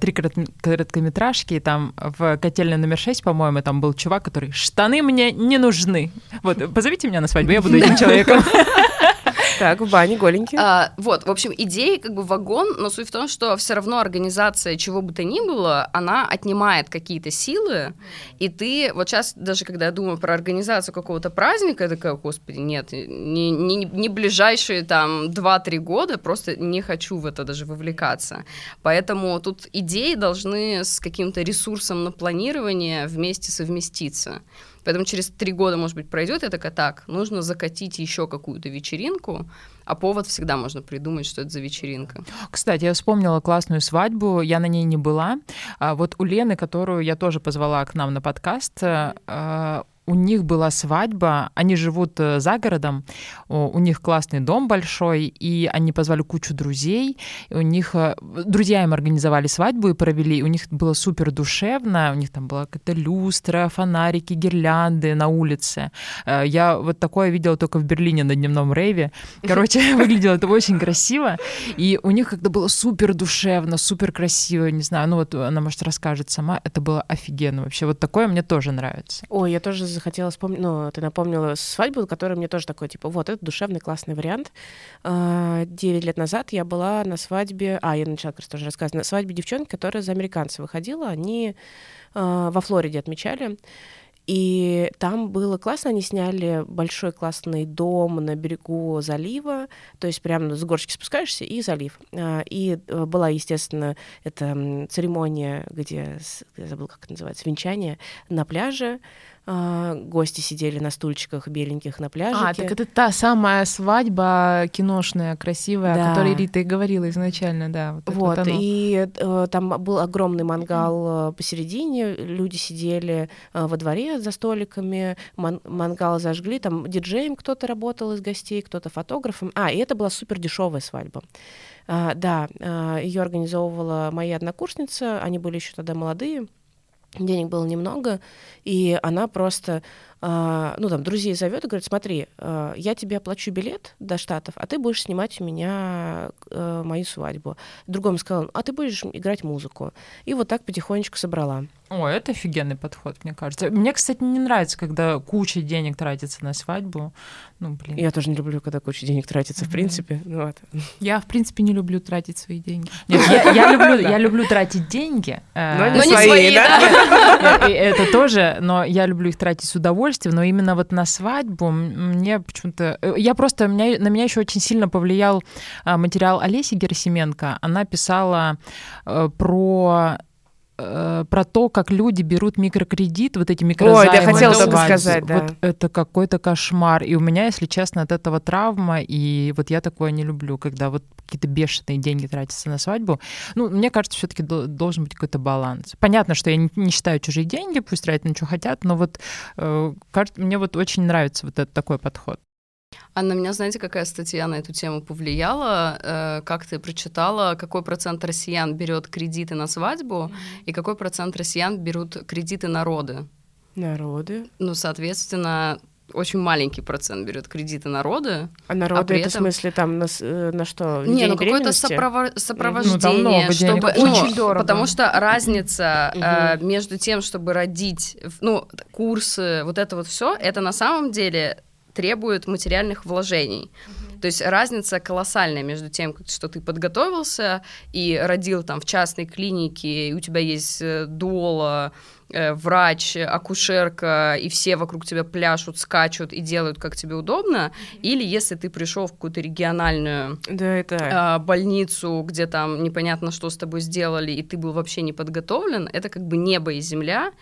три короткометражки, там в «Котельной номер шесть», по-моему, там был чувак, который «Штаны мне не нужны». Вот, позовите меня на свадьбу, я буду этим человеком. Так, в бане голенький. А, вот, в общем, идея как бы вагон, но суть в том, что все равно организация чего бы то ни было, она отнимает какие-то силы, и ты, вот сейчас даже когда я думаю про организацию какого-то праздника, я такая, господи, нет, не, не, не ближайшие там 2-3 года, просто не хочу в это даже вовлекаться. Поэтому тут идеи должны с каким-то ресурсом на планирование вместе совместиться. Поэтому через три года, может быть, пройдет, я такая, так, нужно закатить еще какую-то вечеринку, а повод всегда можно придумать, что это за вечеринка. Кстати, я вспомнила классную свадьбу, я на ней не была. А вот у Лены, которую я тоже позвала к нам на подкаст, э, у них была свадьба, они живут э, за городом, у них классный дом большой, и они позвали кучу друзей, и у них э, друзья им организовали свадьбу и провели, у них было супер душевно, у них там была какая-то люстра, фонарики, гирлянды на улице. Э, я вот такое видела только в Берлине на дневном рейве. Короче, выглядело это очень красиво, и у них как-то было супер душевно, супер красиво, не знаю, ну вот она, может, расскажет сама, это было офигенно вообще. Вот такое мне тоже нравится. Ой, я тоже захотела вспомнить, ну, ты напомнила свадьбу, которая мне тоже такой, типа, вот, это душевный классный вариант. А, девять лет назад я была на свадьбе, а, я начала как раз тоже рассказывать, на свадьбе девчонки, которая за американца выходила, они а, во Флориде отмечали. И там было классно, они сняли большой классный дом на берегу залива, то есть прямо с горочки спускаешься и залив. А, и э, была, естественно, эта церемония, где, я забыла, как это называется, венчание на пляже, а, гости сидели на стульчиках беленьких на пляже. А, так это та самая свадьба киношная, красивая, да. о которой Рита и говорила изначально, да. Вот, вот, вот и э, там был огромный мангал э, посередине, люди сидели э, во дворе за столиками, ман мангал зажгли, там диджеем кто-то работал из гостей, кто-то фотографом. А, и это была супер дешевая свадьба. А, да, а, ее организовывала моя однокурсница, они были еще тогда молодые денег было немного, и она просто а, ну, там, друзей зовет и говорит, смотри, а, я тебе оплачу билет до Штатов, а ты будешь снимать у меня а, мою свадьбу. Другому сказал, а ты будешь играть музыку. И вот так потихонечку собрала. О, это офигенный подход, мне кажется. Мне, кстати, не нравится, когда куча денег тратится на свадьбу. Ну, блин. Я тоже не люблю, когда куча денег тратится, в принципе. Ну, вот. Я, в принципе, не люблю тратить свои деньги. Нет, я, я, люблю, я люблю тратить деньги. Э, но не, но не свои, да? Это тоже, но я люблю их тратить с удовольствием удовольствием, но именно вот на свадьбу мне почему-то... Э, я просто... Меня, на меня еще очень сильно повлиял а, материал Олеси Герасименко. Она писала э, про э, про то, как люди берут микрокредит, вот эти микрозаймы. Ой, да, хотела только сказать, да. Вот это какой-то кошмар. И у меня, если честно, от этого травма, и вот я такое не люблю, когда вот какие-то бешеные деньги тратятся на свадьбу. Ну, мне кажется, все таки должен быть какой-то баланс. Понятно, что я не, не считаю чужие деньги, пусть тратят на что хотят, но вот э, кажется, мне вот очень нравится вот этот такой подход. А на меня, знаете, какая статья на эту тему повлияла? Э, как ты прочитала, какой процент россиян берет кредиты на свадьбу mm-hmm. и какой процент россиян берут кредиты народы? Народы? Ну, соответственно, очень маленький процент берет кредиты народы. А народы а это этом... в смысле там на, э, на что? Не, ну какое-то сопрово... сопровождение, ну, чтобы ну, очень дорого. Потому что разница э, между тем, чтобы родить, ну курсы, вот это вот все, это на самом деле требует материальных вложений. То есть разница колоссальная между тем, что ты подготовился и родил там в частной клинике, и у тебя есть э, дола, э, врач, акушерка, и все вокруг тебя пляшут, скачут и делают, как тебе удобно, или если ты пришел в какую-то региональную да, это... э, больницу, где там непонятно, что с тобой сделали, и ты был вообще не подготовлен, это как бы небо и земля.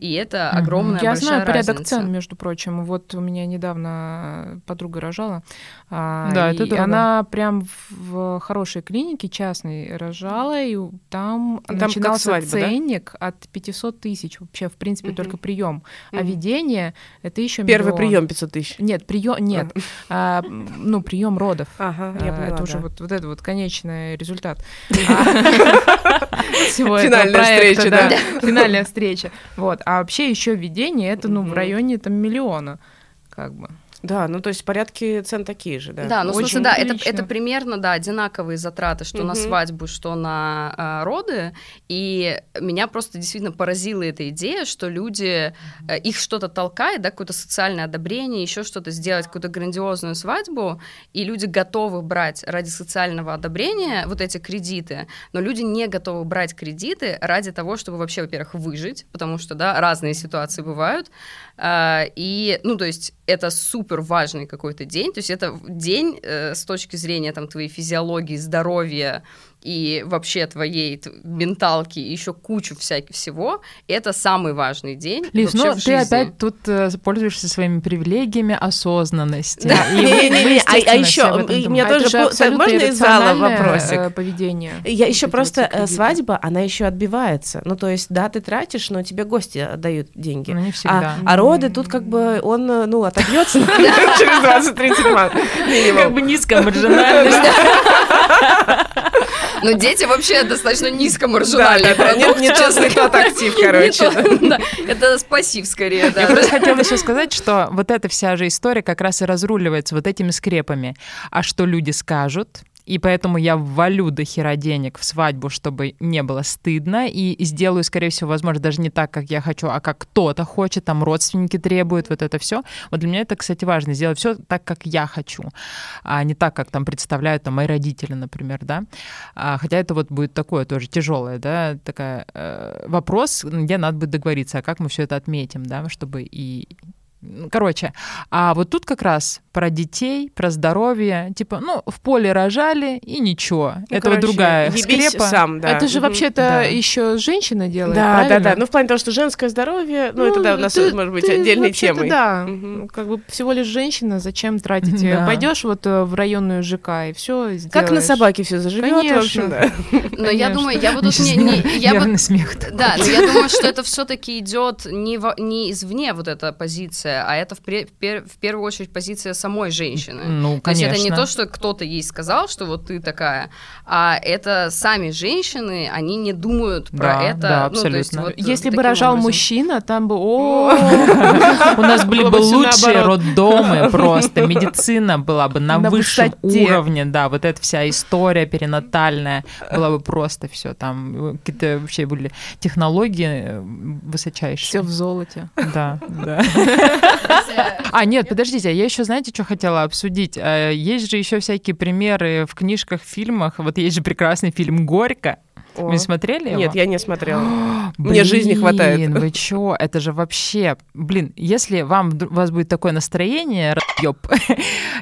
И это огромная Я большая знаю порядок разница. цен, между прочим. Вот у меня недавно подруга рожала. А, да, это и она прям в хорошей клинике частной рожала, и там, там начинался свадьба, ценник да? от 500 тысяч. Вообще, в принципе, угу. только прием. А ведение это еще Первый прием 500 тысяч. Нет, прием нет. А, ну, прием родов. Ага, я поняла, это да. уже вот, вот это вот конечный результат всего Финальная встреча, да. Финальная встреча. Вот. А вообще еще введение это ну в районе там миллиона, как бы. Да, ну то есть порядки цен такие же, да. Да, ну в смысле, да, это, это примерно, да, одинаковые затраты, что угу. на свадьбу, что на э, роды. И меня просто действительно поразила эта идея, что люди, э, их что-то толкает, да, какое-то социальное одобрение, еще что-то сделать, какую-то грандиозную свадьбу, и люди готовы брать ради социального одобрения вот эти кредиты, но люди не готовы брать кредиты ради того, чтобы вообще, во-первых, выжить, потому что, да, разные ситуации бывают, э, и, ну, то есть это супер важный какой-то день, то есть это день э, с точки зрения там твоей физиологии, здоровья, и вообще твоей менталки, и еще кучу всяких всего, это самый важный день. Лиз, ну ты опять тут э, пользуешься своими привилегиями осознанности. А еще меня тоже можно из зала вопросик? Э, поведение. Я еще просто э, свадьба, она еще отбивается. Ну то есть да, ты тратишь, но тебе гости дают деньги. Ну не всегда. А, а роды тут как бы он ну отобьется через 20-30 мат. Как бы низкая маржинальность. Но дети вообще достаточно низкомаржинальный да, продукт. Нет, не тот актив, короче. Это спасибо скорее, да. Я просто хотела еще сказать, что вот эта вся же история как раз и разруливается вот этими скрепами. А что люди скажут, И поэтому я ввалю до хера денег в свадьбу, чтобы не было стыдно, и сделаю, скорее всего, возможно, даже не так, как я хочу, а как кто-то хочет, там родственники требуют, вот это все. Вот для меня это, кстати, важно, сделать все так, как я хочу, а не так, как там представляют там мои родители, например, да. А, хотя это вот будет такое тоже тяжелое, да, такая э, вопрос, где надо будет договориться, а как мы все это отметим, да, чтобы и Короче, а вот тут как раз про детей, про здоровье, типа, ну, в поле рожали и ничего. Ну, это короче, вот другая скрепа. Сам, да. Это же вообще-то да. еще женщина делает, Да, правильно? да, да. Ну, в плане того, что женское здоровье, ну, ну это, да, у нас ты, может быть ты, отдельной темой. Да, угу. как бы всего лишь женщина, зачем тратить? Да. Пойдешь вот э, в районную ЖК и все сделаешь. Как на собаке все заживет, Конечно. в общем, да. Но я думаю, я буду не, не я бы, смех. Да, но я думаю, что это все-таки идет не, не извне вот эта позиция, а это в, пер, в первую очередь позиция самой женщины. Ну, конечно. То есть это не то, что кто-то ей сказал, что вот ты такая, а это сами женщины, они не думают про да, это. Да, абсолютно. Ну, есть, вот, Если бы рожал образом. мужчина, там бы, о, у нас были бы лучшие роддомы просто, медицина была бы на высшем уровне, да, вот эта вся история перинатальная была бы просто все там, какие-то вообще были технологии э, высочайшие. Все в золоте. Да, да. А, нет, подождите, а я еще, знаете, что хотела обсудить? Э, есть же еще всякие примеры в книжках, фильмах. Вот есть же прекрасный фильм «Горько», о. Вы смотрели его? Нет, я не смотрела. Мне жизни хватает. Блин, вы чё? Это же вообще... Блин, если вам, у вас будет такое настроение, ёб,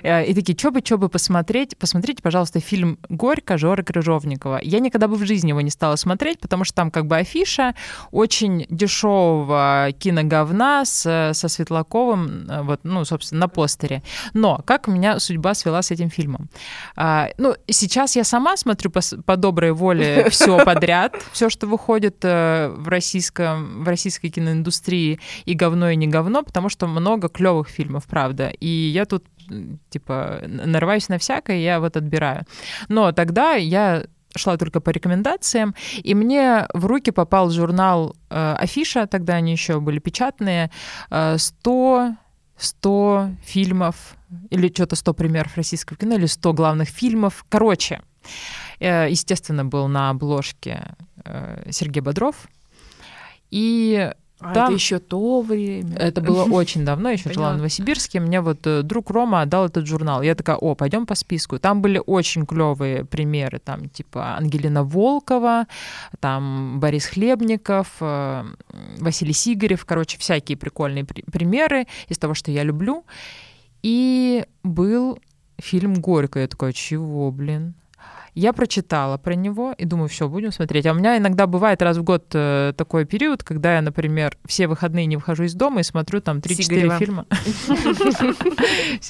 э, и такие, чё бы, чё бы посмотреть, посмотрите, пожалуйста, фильм «Горько» Жоры Крыжовникова. Я никогда бы в жизни его не стала смотреть, потому что там как бы афиша очень дешевого киноговна с, со Светлаковым, э, вот, ну, собственно, на постере. Но как меня судьба свела с этим фильмом? А, ну, сейчас я сама смотрю по, по доброй воле все подряд, все, что выходит э, в, российском, в российской киноиндустрии, и говно, и не говно, потому что много клевых фильмов, правда. И я тут типа нарываюсь на всякое, я вот отбираю. Но тогда я шла только по рекомендациям, и мне в руки попал журнал э, Афиша, тогда они еще были печатные, э, 100, 100 фильмов, или что-то 100 примеров российского кино, или 100 главных фильмов. Короче, естественно, был на обложке э, Сергей Бодров. И а там... это еще то время. Это было очень давно, еще жила в Новосибирске. Мне вот э, друг Рома отдал этот журнал. Я такая, о, пойдем по списку. Там были очень клевые примеры, там типа Ангелина Волкова, там Борис Хлебников, Василий Сигарев, короче, всякие прикольные примеры из того, что я люблю. И был фильм «Горько». Я такая, чего, блин? Я прочитала про него и думаю, все, будем смотреть. А у меня иногда бывает раз в год э, такой период, когда я, например, все выходные не выхожу из дома и смотрю там 3-4 фильма.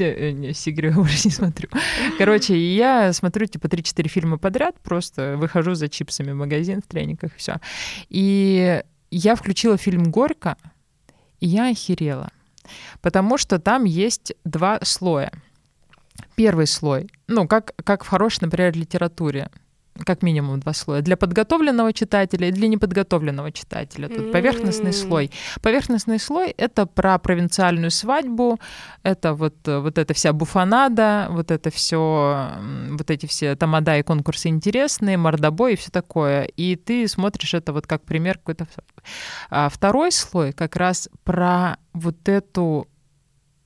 Э, Сигарева уже не смотрю. Короче, я смотрю типа 3-4 фильма подряд, просто выхожу за чипсами в магазин в трениках и все. И я включила фильм «Горько», и я охерела. Потому что там есть два слоя — Первый слой, ну, как, как в хорошей, например, литературе, как минимум два слоя. Для подготовленного читателя и для неподготовленного читателя. Тут поверхностный слой. Поверхностный слой — это про провинциальную свадьбу, это вот, вот эта вся буфанада, вот это все, вот эти все тамада и конкурсы интересные, мордобой и все такое. И ты смотришь это вот как пример какой-то. А второй слой как раз про вот эту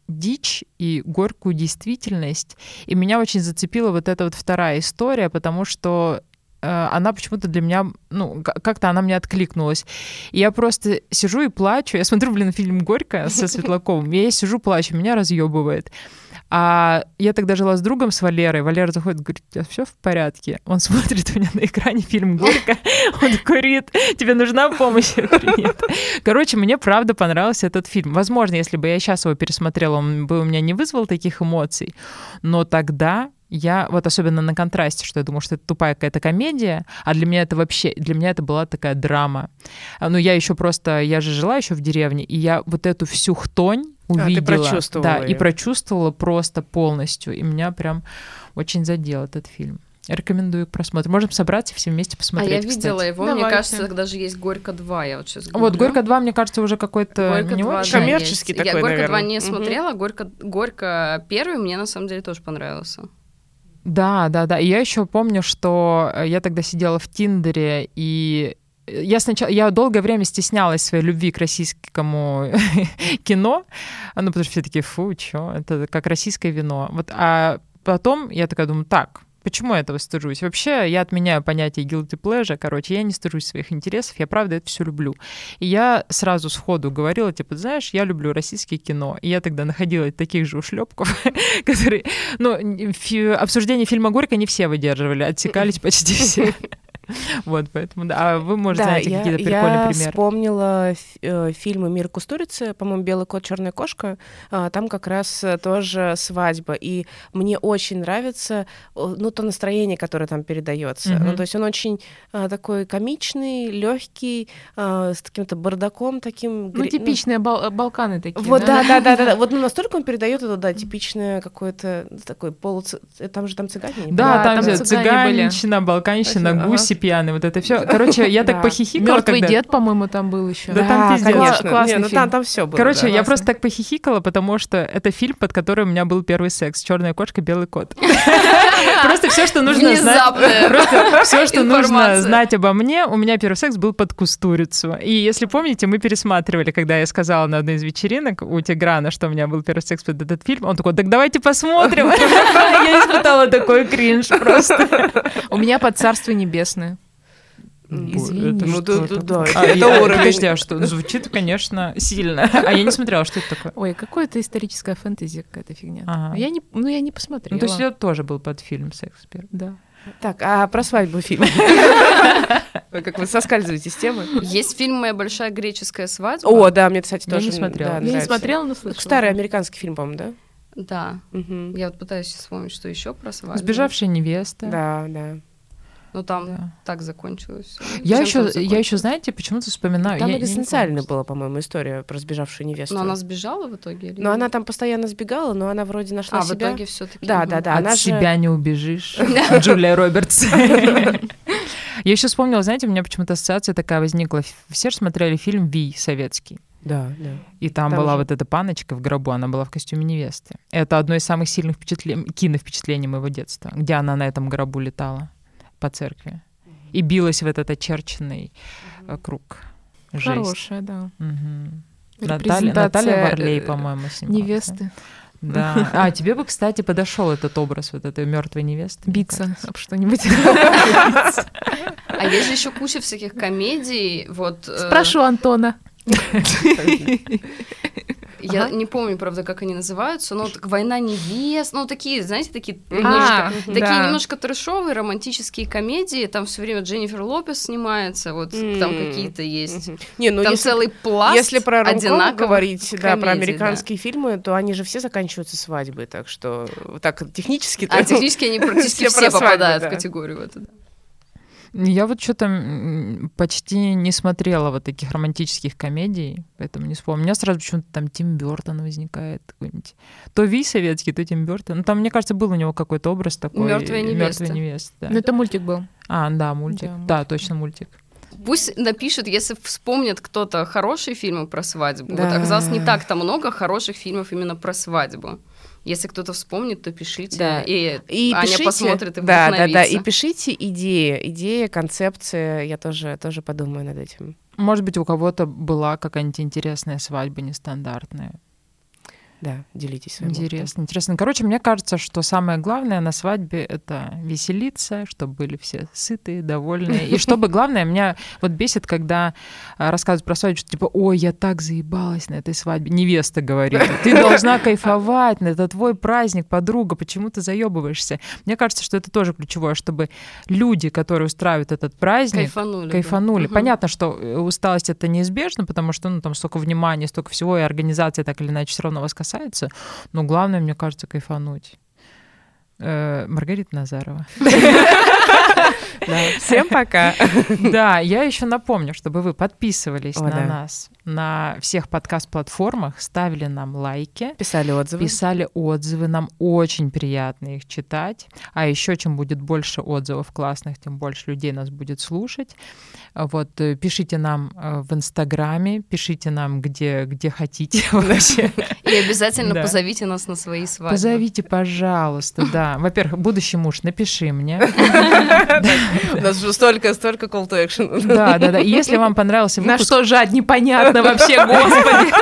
дичь и горькую действительность. И меня очень зацепила вот эта вот вторая история, потому что э, она почему-то для меня, ну, как-то она мне откликнулась. И я просто сижу и плачу. Я смотрю, блин, фильм «Горько» со Светлаковым. Я сижу, плачу, меня разъебывает. А я тогда жила с другом, с Валерой. Валера заходит, говорит, тебя все в порядке? Он смотрит у меня на экране фильм «Горько». Он курит. Тебе нужна помощь? Я говорю, нет. Короче, мне правда понравился этот фильм. Возможно, если бы я сейчас его пересмотрела, он бы у меня не вызвал таких эмоций. Но тогда я вот особенно на контрасте, что я думаю, что это тупая какая-то комедия, а для меня это вообще, для меня это была такая драма. Ну, я еще просто, я же жила еще в деревне, и я вот эту всю хтонь увидела. А, ты прочувствовала да, ее. и прочувствовала просто полностью. И меня прям очень задел этот фильм. Рекомендую к просмотру. Можем собраться все вместе посмотреть. А я видела кстати. его, Давайте. мне кажется, даже есть Горько 2. Я вот сейчас гуглю. Вот Горько 2, мне кажется, уже какой-то Горько не 2, очень. Да, коммерческий есть. такой, Я Горько наверное. 2 не смотрела, угу. Горько, Горько 1 мне на самом деле тоже понравился. Да, да, да. И я еще помню, что я тогда сидела в Тиндере, и я сначала, я долгое время стеснялась своей любви к российскому кино, ну, потому что все такие, фу, что, это как российское вино. Вот, а потом я такая думаю, так, Почему я этого стыжусь? Вообще, я отменяю понятие guilty pleasure. Короче, я не стыжусь своих интересов, я правда это все люблю. И я сразу сходу говорила, типа, знаешь, я люблю российское кино. И я тогда находила таких же ушлепков, которые... Ну, обсуждение фильма «Горько» не все выдерживали, отсекались почти все. Вот, поэтому, да. А вы, может, да, знаете какие-то прикольные я примеры? Я вспомнила э, фильмы «Мир Кустурицы», по-моему, «Белый кот, черная кошка». А, там как раз э, тоже свадьба. И мне очень нравится, ну, то настроение, которое там передается. Ну, то есть он очень а, такой комичный, легкий, с каким-то бардаком таким. Ну, типичные ну, Балканы такие, Вот, да, да, да, да. Вот ну, настолько он передает это, да, типичное какое-то такой полу... Там же там цыгане. Да, там, там цыганщина, балканщина, пьяный, вот это все. Короче, я так похихикала. Мертвый дед, по-моему, там был еще. Да, там пиздец. Классный ну фильм. Там все было. Короче, я просто так похихикала, потому что это фильм, под который у меня был первый секс. Черная кошка, белый кот. Просто все, что нужно знать. Просто все, что нужно знать обо мне. У меня первый секс был под кустурицу. И если помните, мы пересматривали, когда я сказала на одной из вечеринок у Тиграна, что у меня был первый секс под этот фильм. Он такой, так давайте посмотрим. Я испытала такой кринж просто. У меня под Царство Небесное. Извини. Это, ну, да, да, да, а, это я, уровень. Подожди, а что? Звучит, конечно, сильно. А я не смотрела, что это такое. Ой, какое-то историческая фэнтези какая-то фигня. Ага. Я не, ну, я не посмотрела. Ну, то есть это тоже был под фильм «Секспер». Да. Так, а про свадьбу фильм? Как вы соскальзываете с темы. Есть фильм «Моя большая греческая свадьба». О, да, мне, кстати, тоже... Я не смотрела. Я не смотрела, но слышала. Старый американский фильм, по-моему, да? Да. Я вот пытаюсь вспомнить, что еще про свадьбу. «Сбежавшая невеста». Да, да. Ну там да. так закончилось. Я еще, я еще, знаете, почему-то вспоминаю. Там экзистенциальная была, по-моему, история про сбежавшую невесту. Но она сбежала в итоге? Или но нет? она там постоянно сбегала, но она вроде нашла а, себя. в итоге все-таки. Да, да, да. От она себя же... не убежишь. Джулия Робертс. Я еще вспомнила, знаете, у меня почему-то ассоциация такая возникла. Все же смотрели фильм «Ви» советский. Да, да. И там, там была же. вот эта паночка в гробу, она была в костюме невесты. Это одно из самых сильных впечатлен... киновпечатлений моего детства, где она на этом гробу летала по церкви и билась в этот очерченный угу. круг. Жесть. Хорошая, да. Угу. Наталья, Наталья Варлей, э, по-моему, снималась. Невесты. Да. А тебе бы, кстати, подошел этот образ вот этой мертвой невесты. Биться об что-нибудь. А есть же еще куча всяких комедий. Вот. Э, Спрошу Антона. Я ага. не помню, правда, как они называются, но вот «Война невест», ну, такие, знаете, такие немножко, а, такие да. немножко трэшовые романтические комедии, там все время Дженнифер Лопес снимается, вот mm. там какие-то есть. Mm-hmm. Не, ну, там если, целый пласт Если про ромком говорить, комедий, да, про американские да. фильмы, то они же все заканчиваются свадьбой, так что так технически... А технически они практически все, попадают в категорию в эту. Я вот что-то почти не смотрела вот таких романтических комедий, поэтому не вспомню. У меня сразу почему-то там Тим Бертон возникает какой-нибудь. То Ви советский, то Тим Бертон. Ну, там, мне кажется, был у него какой-то образ такой. Мертвая невеста. Мертвая невеста да. Ну, это мультик был. А, да, мультик. Да, мультик. да точно мультик. Пусть напишут, если вспомнит кто-то хорошие фильмы про свадьбу. Да. Вот оказалось, не так-то много хороших фильмов именно про свадьбу. Если кто-то вспомнит, то пишите. Да. И, и Аня пишите, посмотрит и Да, да, да. И пишите идеи, идеи, концепции. Я тоже, тоже подумаю над этим. Может быть, у кого-то была какая-нибудь интересная свадьба нестандартная. Да, делитесь своим Интересно, опытом. интересно. Короче, мне кажется, что самое главное на свадьбе — это веселиться, чтобы были все сытые, довольные. И чтобы, главное, меня вот бесит, когда а, рассказывают про свадьбу, что типа, ой, я так заебалась на этой свадьбе. Невеста говорит, ты должна кайфовать, это твой праздник, подруга, почему ты заебываешься? Мне кажется, что это тоже ключевое, чтобы люди, которые устраивают этот праздник, кайфанули. кайфанули. Да. Понятно, что э, усталость это неизбежно, потому что ну, там столько внимания, столько всего, и организация так или иначе все равно вас касается касается. Но главное, мне кажется, кайфануть. Э, Маргарита Назарова. Всем пока. Да, я еще напомню, чтобы вы подписывались на нас на всех подкаст-платформах, ставили нам лайки. Писали отзывы. Писали отзывы. Нам очень приятно их читать. А еще чем будет больше отзывов классных, тем больше людей нас будет слушать. Вот, э, пишите нам э, в Инстаграме, пишите нам где, где хотите вообще. И обязательно да. позовите нас на свои свадьбы. Позовите, пожалуйста, да. Во-первых, будущий муж, напиши мне. У нас уже столько, столько call to action. Да, да, да. Если вам понравился выпуск... На что жать, непонятно вообще, господи.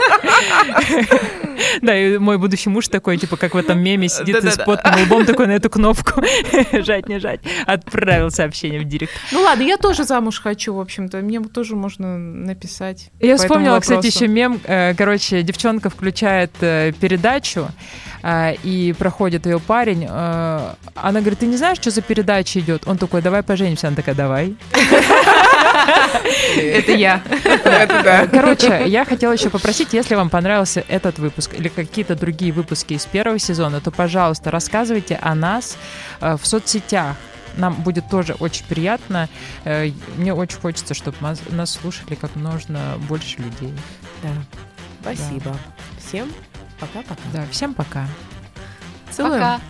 Да, и мой будущий муж такой, типа, как в этом меме, сидит с потным лбом такой на эту кнопку. Жать, не жать. Отправил сообщение в директ. Ну ладно, я тоже замуж хочу, в общем-то. Мне тоже можно написать. Я вспомнила, кстати, еще мем. Э, короче, девчонка включает э, передачу, э, и проходит ее парень. Она говорит, ты не знаешь, что за передача идет? Он такой, давай поженимся. Она такая, давай. Это я. Короче, я хотела еще попросить, если вам понравился этот выпуск или какие-то другие выпуски из первого сезона, то, пожалуйста, рассказывайте о нас э, в соцсетях. Нам будет тоже очень приятно. Э, мне очень хочется, чтобы нас слушали как можно больше людей. Да. Спасибо. Да. Всем пока-пока. Да, всем пока. Целуем. Пока.